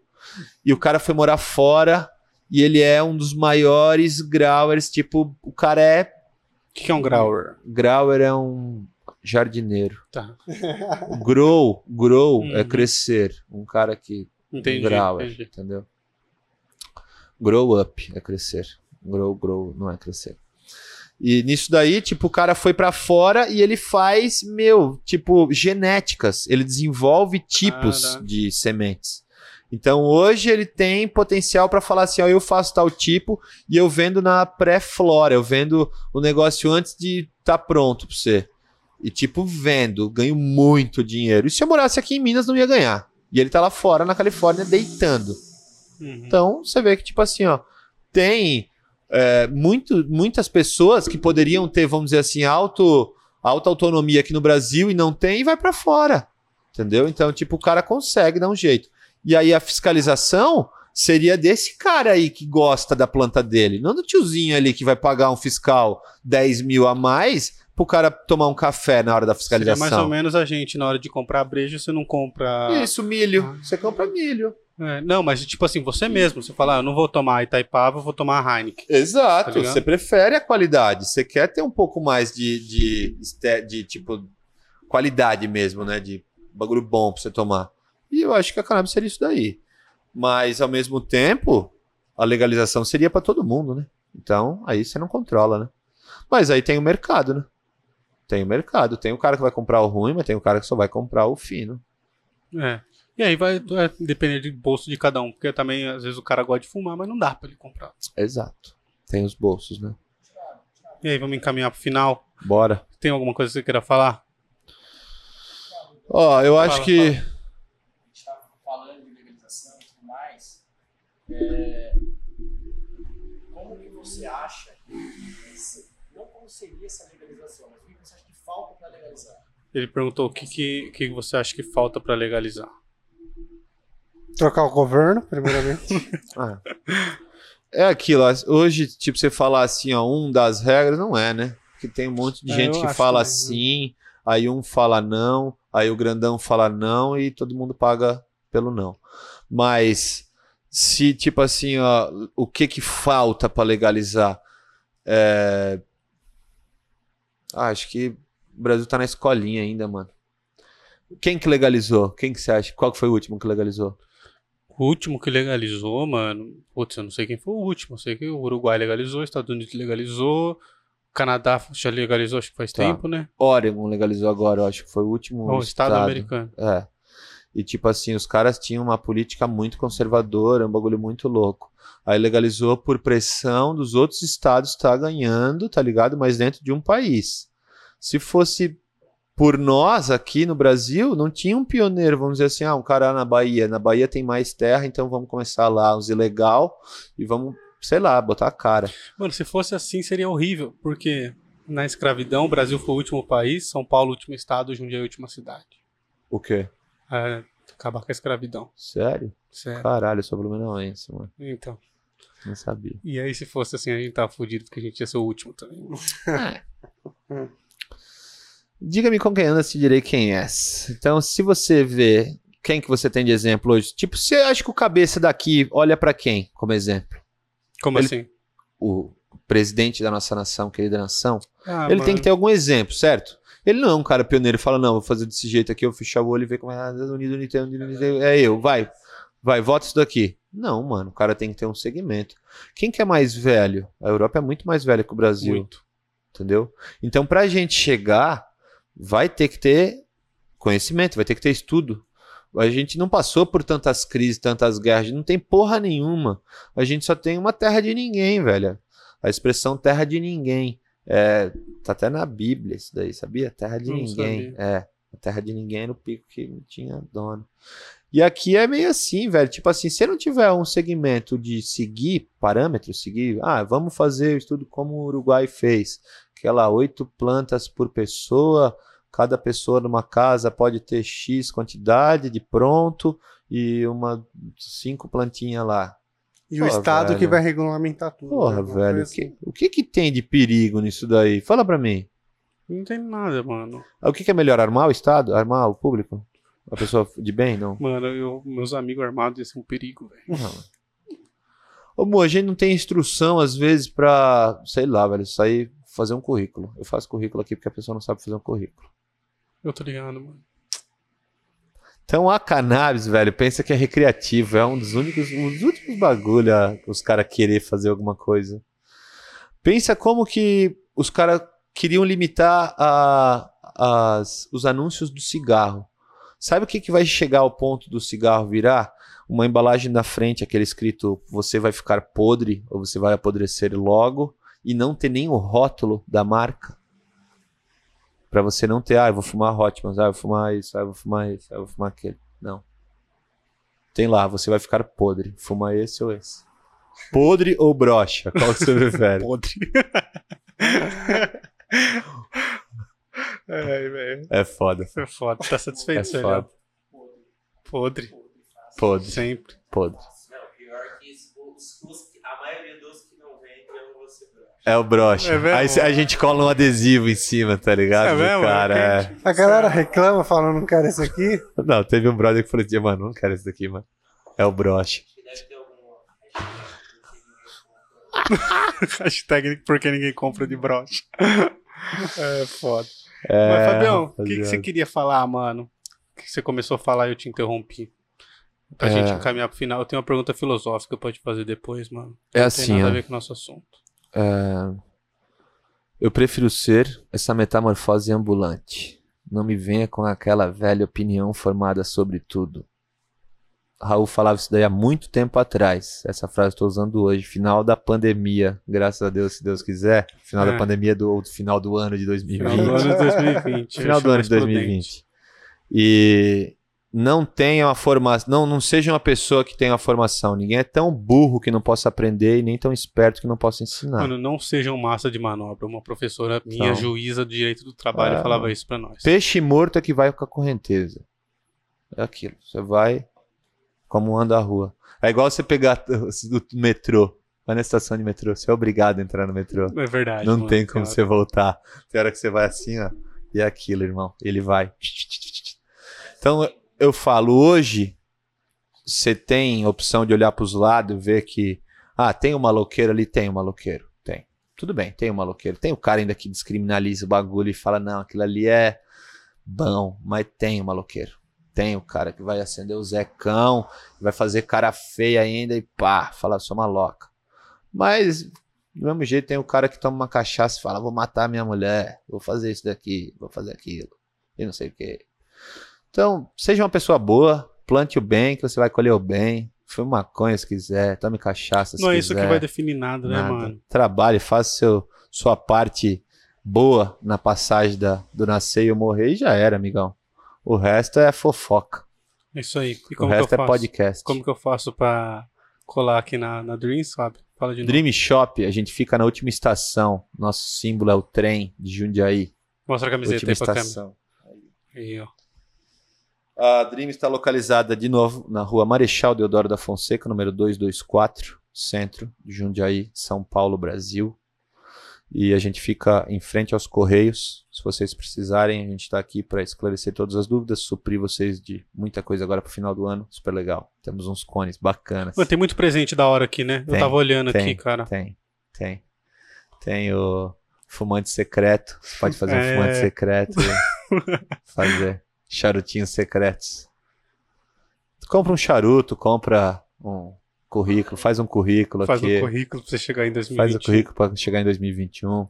e o cara foi morar fora e ele é um dos maiores growers, tipo, o cara é O que, que é um grower? Grauer é um. jardineiro. Tá. Grow, grow é Uhum. crescer. Um cara que Entendi. é, entendi. entendeu? Grow up é crescer. Grow, grow não é crescer. E nisso daí, tipo, o cara foi pra fora e ele faz, meu, tipo, genéticas. Ele desenvolve tipos Caraca. de sementes. Então hoje ele tem potencial pra falar assim, ó, eu faço tal tipo e eu vendo na pré-flora, eu vendo o negócio antes de tá pronto pra você. E tipo, vendo, ganho muito dinheiro. E se eu morasse aqui em Minas, não ia ganhar. E ele tá lá fora, na Califórnia, deitando. Uhum. Então, você vê que, tipo assim, ó, tem é, muito, muitas pessoas que poderiam ter, vamos dizer assim, auto, alta autonomia aqui no Brasil e não tem e vai pra fora. Entendeu? Então, tipo, o cara consegue dar um jeito. E aí a fiscalização seria desse cara aí que gosta da planta dele, não do tiozinho ali que vai pagar um fiscal 10 mil a mais pro cara tomar um café na hora da Seria fiscalização. mais ou menos a gente, na hora de comprar breja, você não compra. Isso, milho. Você compra milho. É, não, mas tipo assim, você mesmo, você fala, ah, eu não vou tomar Itaipava, eu vou tomar Heineken. Exato. Tá você prefere a qualidade. Você quer ter um pouco mais de, de, este- de, tipo qualidade mesmo, né? De bagulho bom pra você tomar. E eu acho que a cannabis seria isso daí. Mas ao mesmo tempo, a legalização seria pra todo mundo, né? Então, aí você não controla, né? Mas aí tem o mercado, né? Tem o mercado. Tem o cara que vai comprar o ruim, mas tem o cara que só vai comprar o fino. É. E aí vai é, depender do bolso de cada um, porque também às vezes o cara gosta de fumar, mas não dá pra ele comprar. Exato. Tem os bolsos, né? E aí, vamos encaminhar pro final. Bora. Tem alguma coisa que você queira falar? Ó, eu acho Fala, que. a gente tá falando de legalização e tudo mais, é, como que você acha, esse- não como seria essa legalização, mas o que você acha que falta para legalizar? Ele perguntou o que, que, que você acha que falta pra legalizar. Trocar o governo, primeiramente. Ah. É aquilo, hoje, tipo, você falar assim, ó, um das regras, não é, né? Porque tem um monte de É, gente que fala né? assim, aí um fala não, aí o grandão fala não e todo mundo paga pelo não. Mas se, tipo assim, ó, o que que falta pra legalizar? É... Ah, acho que o Brasil tá na escolinha ainda, mano. Quem que legalizou? Quem que você acha? Qual que foi o último que legalizou? O último que legalizou, mano. Putz, eu não sei quem foi o último. Eu sei que o Uruguai legalizou, Estados Unidos legalizou, Canadá já legalizou, acho que faz Tá. tempo, né? Oregon legalizou agora, eu acho que foi o último o Estado americano. É. E tipo assim, os caras tinham uma política muito conservadora, um bagulho muito louco. Aí legalizou por pressão dos outros estados tá ganhando, tá ligado? Mas dentro de um país. Se fosse por nós aqui no Brasil, não tinha um pioneiro, vamos dizer assim, ah, um cara na Bahia. Na Bahia tem mais terra, então vamos começar lá uns ilegal e vamos, sei lá, botar a cara. Mano, se fosse assim seria horrível, porque na escravidão o Brasil foi o último país, São Paulo o último estado, Jundiaí a última cidade. O quê? É, acabar com a escravidão. Sério? Certo. Caralho, eu sou blumenauense, mano. Então. Não sabia. E aí, se fosse assim, a gente tava fudido porque a gente ia ser o último também. Diga-me com quem anda, se direi quem é. Então, se você vê quem que você tem de exemplo hoje, tipo, você acha que o cabeça daqui olha pra quem como exemplo? Como Ele- assim? O presidente da nossa nação, querida nação. Ah, ele tem mano. que ter algum exemplo, certo? Ele não é um cara pioneiro fala, não, vou fazer desse jeito aqui, eu vou fechar o olho e ver como é. ah, Unido, unido, unido, unido, É eu, vai. Vai, vota isso daqui. Não, mano, o cara tem que ter um segmento. Quem que é mais velho? A Europa é muito mais velha que o Brasil. Muito. entendeu? Então, pra gente chegar, vai ter que ter conhecimento, vai ter que ter estudo. A gente não passou por tantas crises, tantas guerras, não tem porra nenhuma. A gente só tem uma terra de ninguém, velho. A expressão terra de ninguém. É, tá até na Bíblia isso daí, sabia? Terra de Não ninguém. sabia. É, a terra de ninguém no pico que não tinha dono. E aqui é meio assim, velho. Tipo assim, se não tiver um segmento de seguir parâmetros, seguir, ah, vamos fazer o estudo como o Uruguai fez. Aquela oito plantas por pessoa, cada pessoa numa casa pode ter X quantidade de pronto e uma cinco plantinhas lá. E o Pô, Estado velho. que vai regulamentar tudo. Porra, né? Velho, o que, assim. o que que tem de perigo nisso daí? Fala pra mim. Não tem nada, mano. Ah, O que, que é melhor, armar o Estado? Armar o público? A pessoa de bem? Não. Mano, eu, meus amigos armados ia ser um perigo, velho. Ô, Mo, a gente não tem instrução, às vezes, pra, sei lá, velho, sair fazer um currículo. Eu faço currículo aqui porque a pessoa não sabe fazer um currículo. Eu tô ligado, mano. Então a cannabis, velho, pensa que é recreativo, é um dos únicos, um dos últimos bagulho a os caras querer fazer alguma coisa. Pensa como que os caras queriam limitar a, as, os anúncios do cigarro. Sabe o que, que vai chegar ao ponto do cigarro virar? Uma embalagem na frente, aquele escrito você vai ficar podre ou você vai apodrecer logo e não ter nem o rótulo da marca. Pra você não ter, ah, eu vou fumar Hotmans, ah, eu vou fumar isso, ah, eu vou fumar isso, ah, eu vou fumar aquele. Não. Tem lá, você vai ficar podre. Fuma esse ou esse. Podre ou brocha? Qual que você prefere? Podre. Velho. É foda. É foda. Tá satisfeito, É foda. Podre. Podre. Sempre. Podre. Não, pior que os, os, a maioria dos que não vendem eu vou ser broxa. É o brocha. É mesmo? Aí a gente cola um adesivo em cima, tá ligado? É mesmo? cara, É é. A galera reclama, fala, não quero esse aqui. Não, teve um brother que falou assim, mano, não quero esse daqui, mano. É o brocha. Acho que deve ter algum hashtag, Hashtag porque ninguém compra de brocha. É foda. É, Mas, Fabião, o que, que você queria falar, mano? O que você começou a falar e eu te interrompi? Pra É. gente encaminhar pro final, eu tenho uma pergunta filosófica pra te fazer depois, mano. É Não assim, tem nada ó. a ver com o nosso assunto. É, Eu prefiro ser essa metamorfose ambulante. Não me venha com aquela velha opinião formada sobre tudo. Raul falava isso daí há muito tempo atrás. Essa frase estou usando hoje. Final da pandemia. Graças a Deus, se Deus quiser. Final É. da pandemia do ou do final do ano de 2020. Final do ano de 2020. Final do ano de mais 2020. E não tenha uma formação, não, não seja uma pessoa que tenha uma formação. Ninguém é tão burro que não possa aprender e nem tão esperto que não possa ensinar. Mano, não sejam massa de manobra. Uma professora minha, Não. juíza do direito do trabalho, É, falava isso pra nós. Peixe morto é que vai com a correnteza. É aquilo. Você vai como anda a rua. É igual você pegar o metrô. Vai na estação de metrô. Você é obrigado a entrar no metrô. É verdade. Não mano, tem como cara. você voltar. Tem hora que você vai assim, ó. E é aquilo, irmão. Ele vai. Então, eu falo, hoje, você tem opção de olhar para os lados e ver que, ah, tem um maloqueiro ali? Tem um maloqueiro. Tem. Tudo bem, tem um maloqueiro. Tem o cara ainda que descriminaliza o bagulho e fala, não, aquilo ali é bom, mas tem um maloqueiro. Tem o cara que vai acender o zecão, vai fazer cara feia ainda e pá, fala, sou maloca. Mas do mesmo jeito, tem o cara que toma uma cachaça e fala: vou matar minha mulher, vou fazer isso daqui, vou fazer aquilo, e não sei o que. Então, seja uma pessoa boa, plante o bem, que você vai colher o bem. Fume maconha se quiser, tome cachaça se Não é quiser. isso que vai definir nada, né, nada. mano? Trabalhe, faça seu, sua parte boa na passagem da, do nascer e o morrer e já era, amigão. O resto é fofoca. É Isso aí. E O como que eu resto é faço? podcast. Como que eu faço pra colar aqui na, na Dreams, sabe? Fala de novo. Dream Shop, a gente fica na última estação. Nosso símbolo é o trem de Jundiaí. Mostra a camiseta última aí pra câmera. Aí, ó. A Dream está localizada de novo na rua Marechal Deodoro da Fonseca, número 224, centro de Jundiaí, São Paulo, Brasil. E a gente fica em frente aos Correios. Se vocês precisarem, a gente está aqui para esclarecer todas as dúvidas, suprir vocês de muita coisa agora para o final do ano. Super legal. Temos uns cones bacanas. Mano, tem muito presente da hora aqui, né? eu Tem, tava olhando tem, aqui, cara. Tem, tem. Tem o fumante secreto. Você pode fazer um É. fumante secreto fazer charutinhos secretos. Compra um charuto, compra um currículo, faz um currículo Faz aqui. um currículo pra você chegar em 2020. Faz o currículo para chegar em 2021.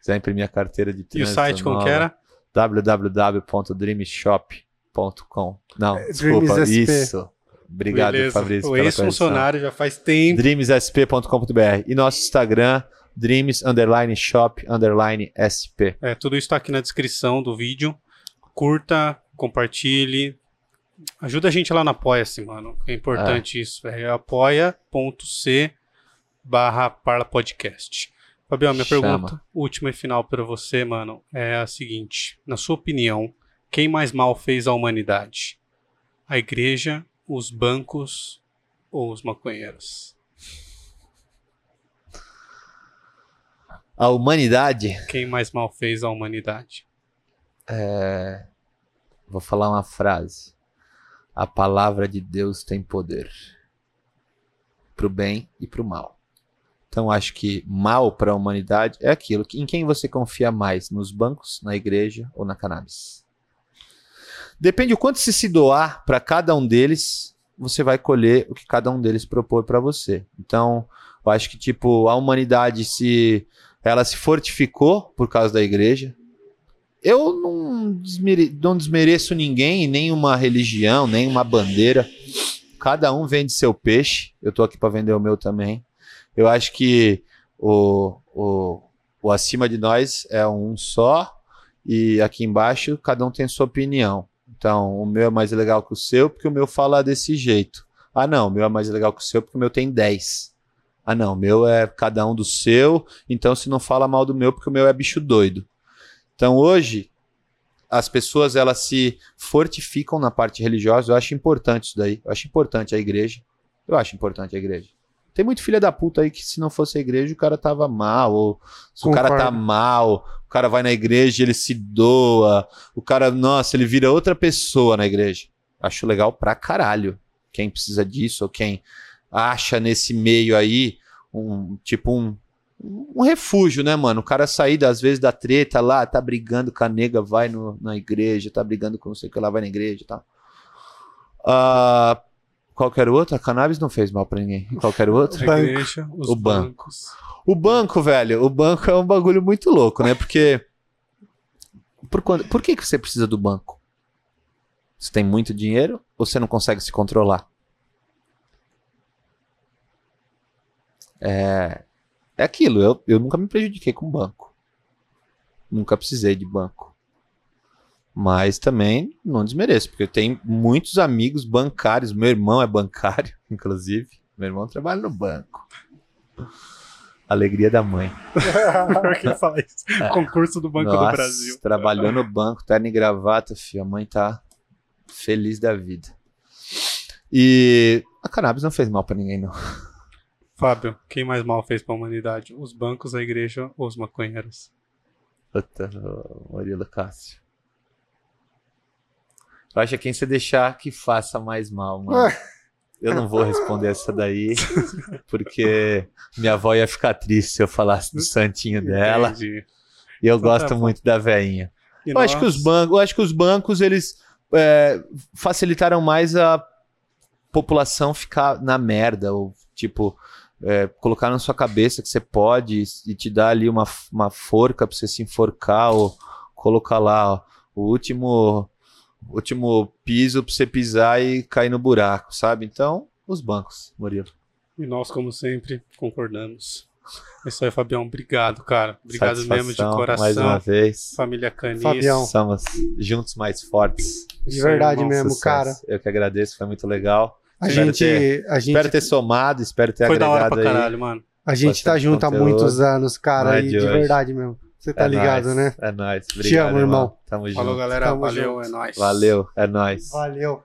Quiser imprimir a carteira de E o trânsito site como que nova, era? www.dreamshop.com. Não, É, desculpa, isso. Obrigado, Beleza. Fabrício. O ex-funcionário já faz tempo. dreamssp.com.br e nosso Instagram dreams underline shop underline sp É, tudo isso tá aqui na descrição do vídeo. Curta, compartilhe. Ajuda a gente lá no Apoia-se, mano. É importante isso, velho. É apoia.c barra Parla Podcast. Fabião, minha Chama. pergunta última e final para você, mano, é a seguinte. Na sua opinião, quem mais mal fez a humanidade? A igreja, os bancos ou os maconheiros? a humanidade Quem mais mal fez a humanidade? Vou falar uma frase a palavra de Deus tem poder pro bem e pro mal então acho que mal para a humanidade é aquilo que em quem você confia mais nos bancos na igreja ou na cannabis Depende o quanto você se doar para cada um deles, você vai colher o que cada um deles propõe para você. Então, eu acho que tipo a humanidade se ela se fortificou por causa da igreja. Eu não, desmere, não desmereço ninguém, nem uma religião, nem uma bandeira. Cada um vende seu peixe. Eu tô aqui para vender o meu também. Eu acho que o, o, o acima de nós é um só e aqui embaixo cada um tem sua opinião. Então, o meu é mais legal que o seu porque o meu fala desse jeito. Ah, não, o meu é mais legal que o seu porque o meu tem 10. Ah, não, o meu é cada um do seu, então se não fala mal do meu porque o meu é bicho doido. Então, hoje, as pessoas elas se fortificam na parte religiosa. Eu acho importante isso daí. Eu acho importante a igreja. Eu acho importante a igreja. Tem muito filha da puta aí que se não fosse a igreja o cara tava mal, ou se o cara tá mal, o cara vai na igreja, ele se doa, o cara, nossa, ele vira outra pessoa na igreja. Acho legal pra caralho. Quem precisa disso, ou quem acha nesse meio aí um tipo um, um refúgio, né, mano? O cara sair às vezes da treta lá, tá brigando com a nega, vai no, na igreja, tá brigando com não sei o que lá, vai na igreja e tal. Ah, qualquer outro? A cannabis não fez mal pra ninguém. Qualquer outro? A igreja, os O banco. bancos. O banco, velho, o banco é um bagulho muito louco, né? Porque. Por, quando, por que, que você precisa do banco? Você tem muito dinheiro ou você não consegue se controlar? É, é aquilo, eu, eu nunca me prejudiquei com banco. Nunca precisei de banco. Mas também não desmereço, porque eu tenho muitos amigos bancários. Meu irmão é bancário, inclusive. Meu irmão trabalha no banco. Alegria da mãe. Por que fala isso? Concurso do Banco Nossa, do Brasil. Trabalhou no banco, terno e gravata, filho. A mãe tá feliz da vida. E a cannabis não fez mal pra ninguém, não. Fábio, quem mais mal fez pra humanidade? Os bancos, a igreja ou os maconheiros? Puta, Murilo Cássio. Eu acho que quem você deixar que faça mais mal, mano. Eu não vou responder essa daí, porque minha avó ia ficar triste se eu falasse do santinho dela. Entendi. E eu Então tá gosto bom. muito da veinha. Eu acho que os bancos, eu acho que os bancos eles é, facilitaram mais a população ficar na merda ou tipo é, colocar na sua cabeça que você pode e te dar ali uma, uma forca pra você se enforcar ou colocar lá ó, o último último piso pra você pisar e cair no buraco, sabe? Então, os bancos, Murilo. E nós, como sempre, concordamos. É isso aí, Fabião. Obrigado, cara. Obrigado mesmo de coração. Mais uma vez. Família Canis. Fabião. Somos juntos mais fortes. De verdade mesmo, Sucesso. cara. Eu que agradeço, foi muito legal. A Espero gente, ter- a gente, Espero ter somado, espero ter Foi da hora agregado pra aí. caralho, mano. a gente tá junto há conteúdo. muitos anos, cara, é e de verdade mesmo. Você tá É ligado, nóis, né? É nóis. Obrigado, amo, irmão. Tamo Falou, junto. galera. Tamo Valeu, junto. é nóis. Valeu, é nóis. Valeu.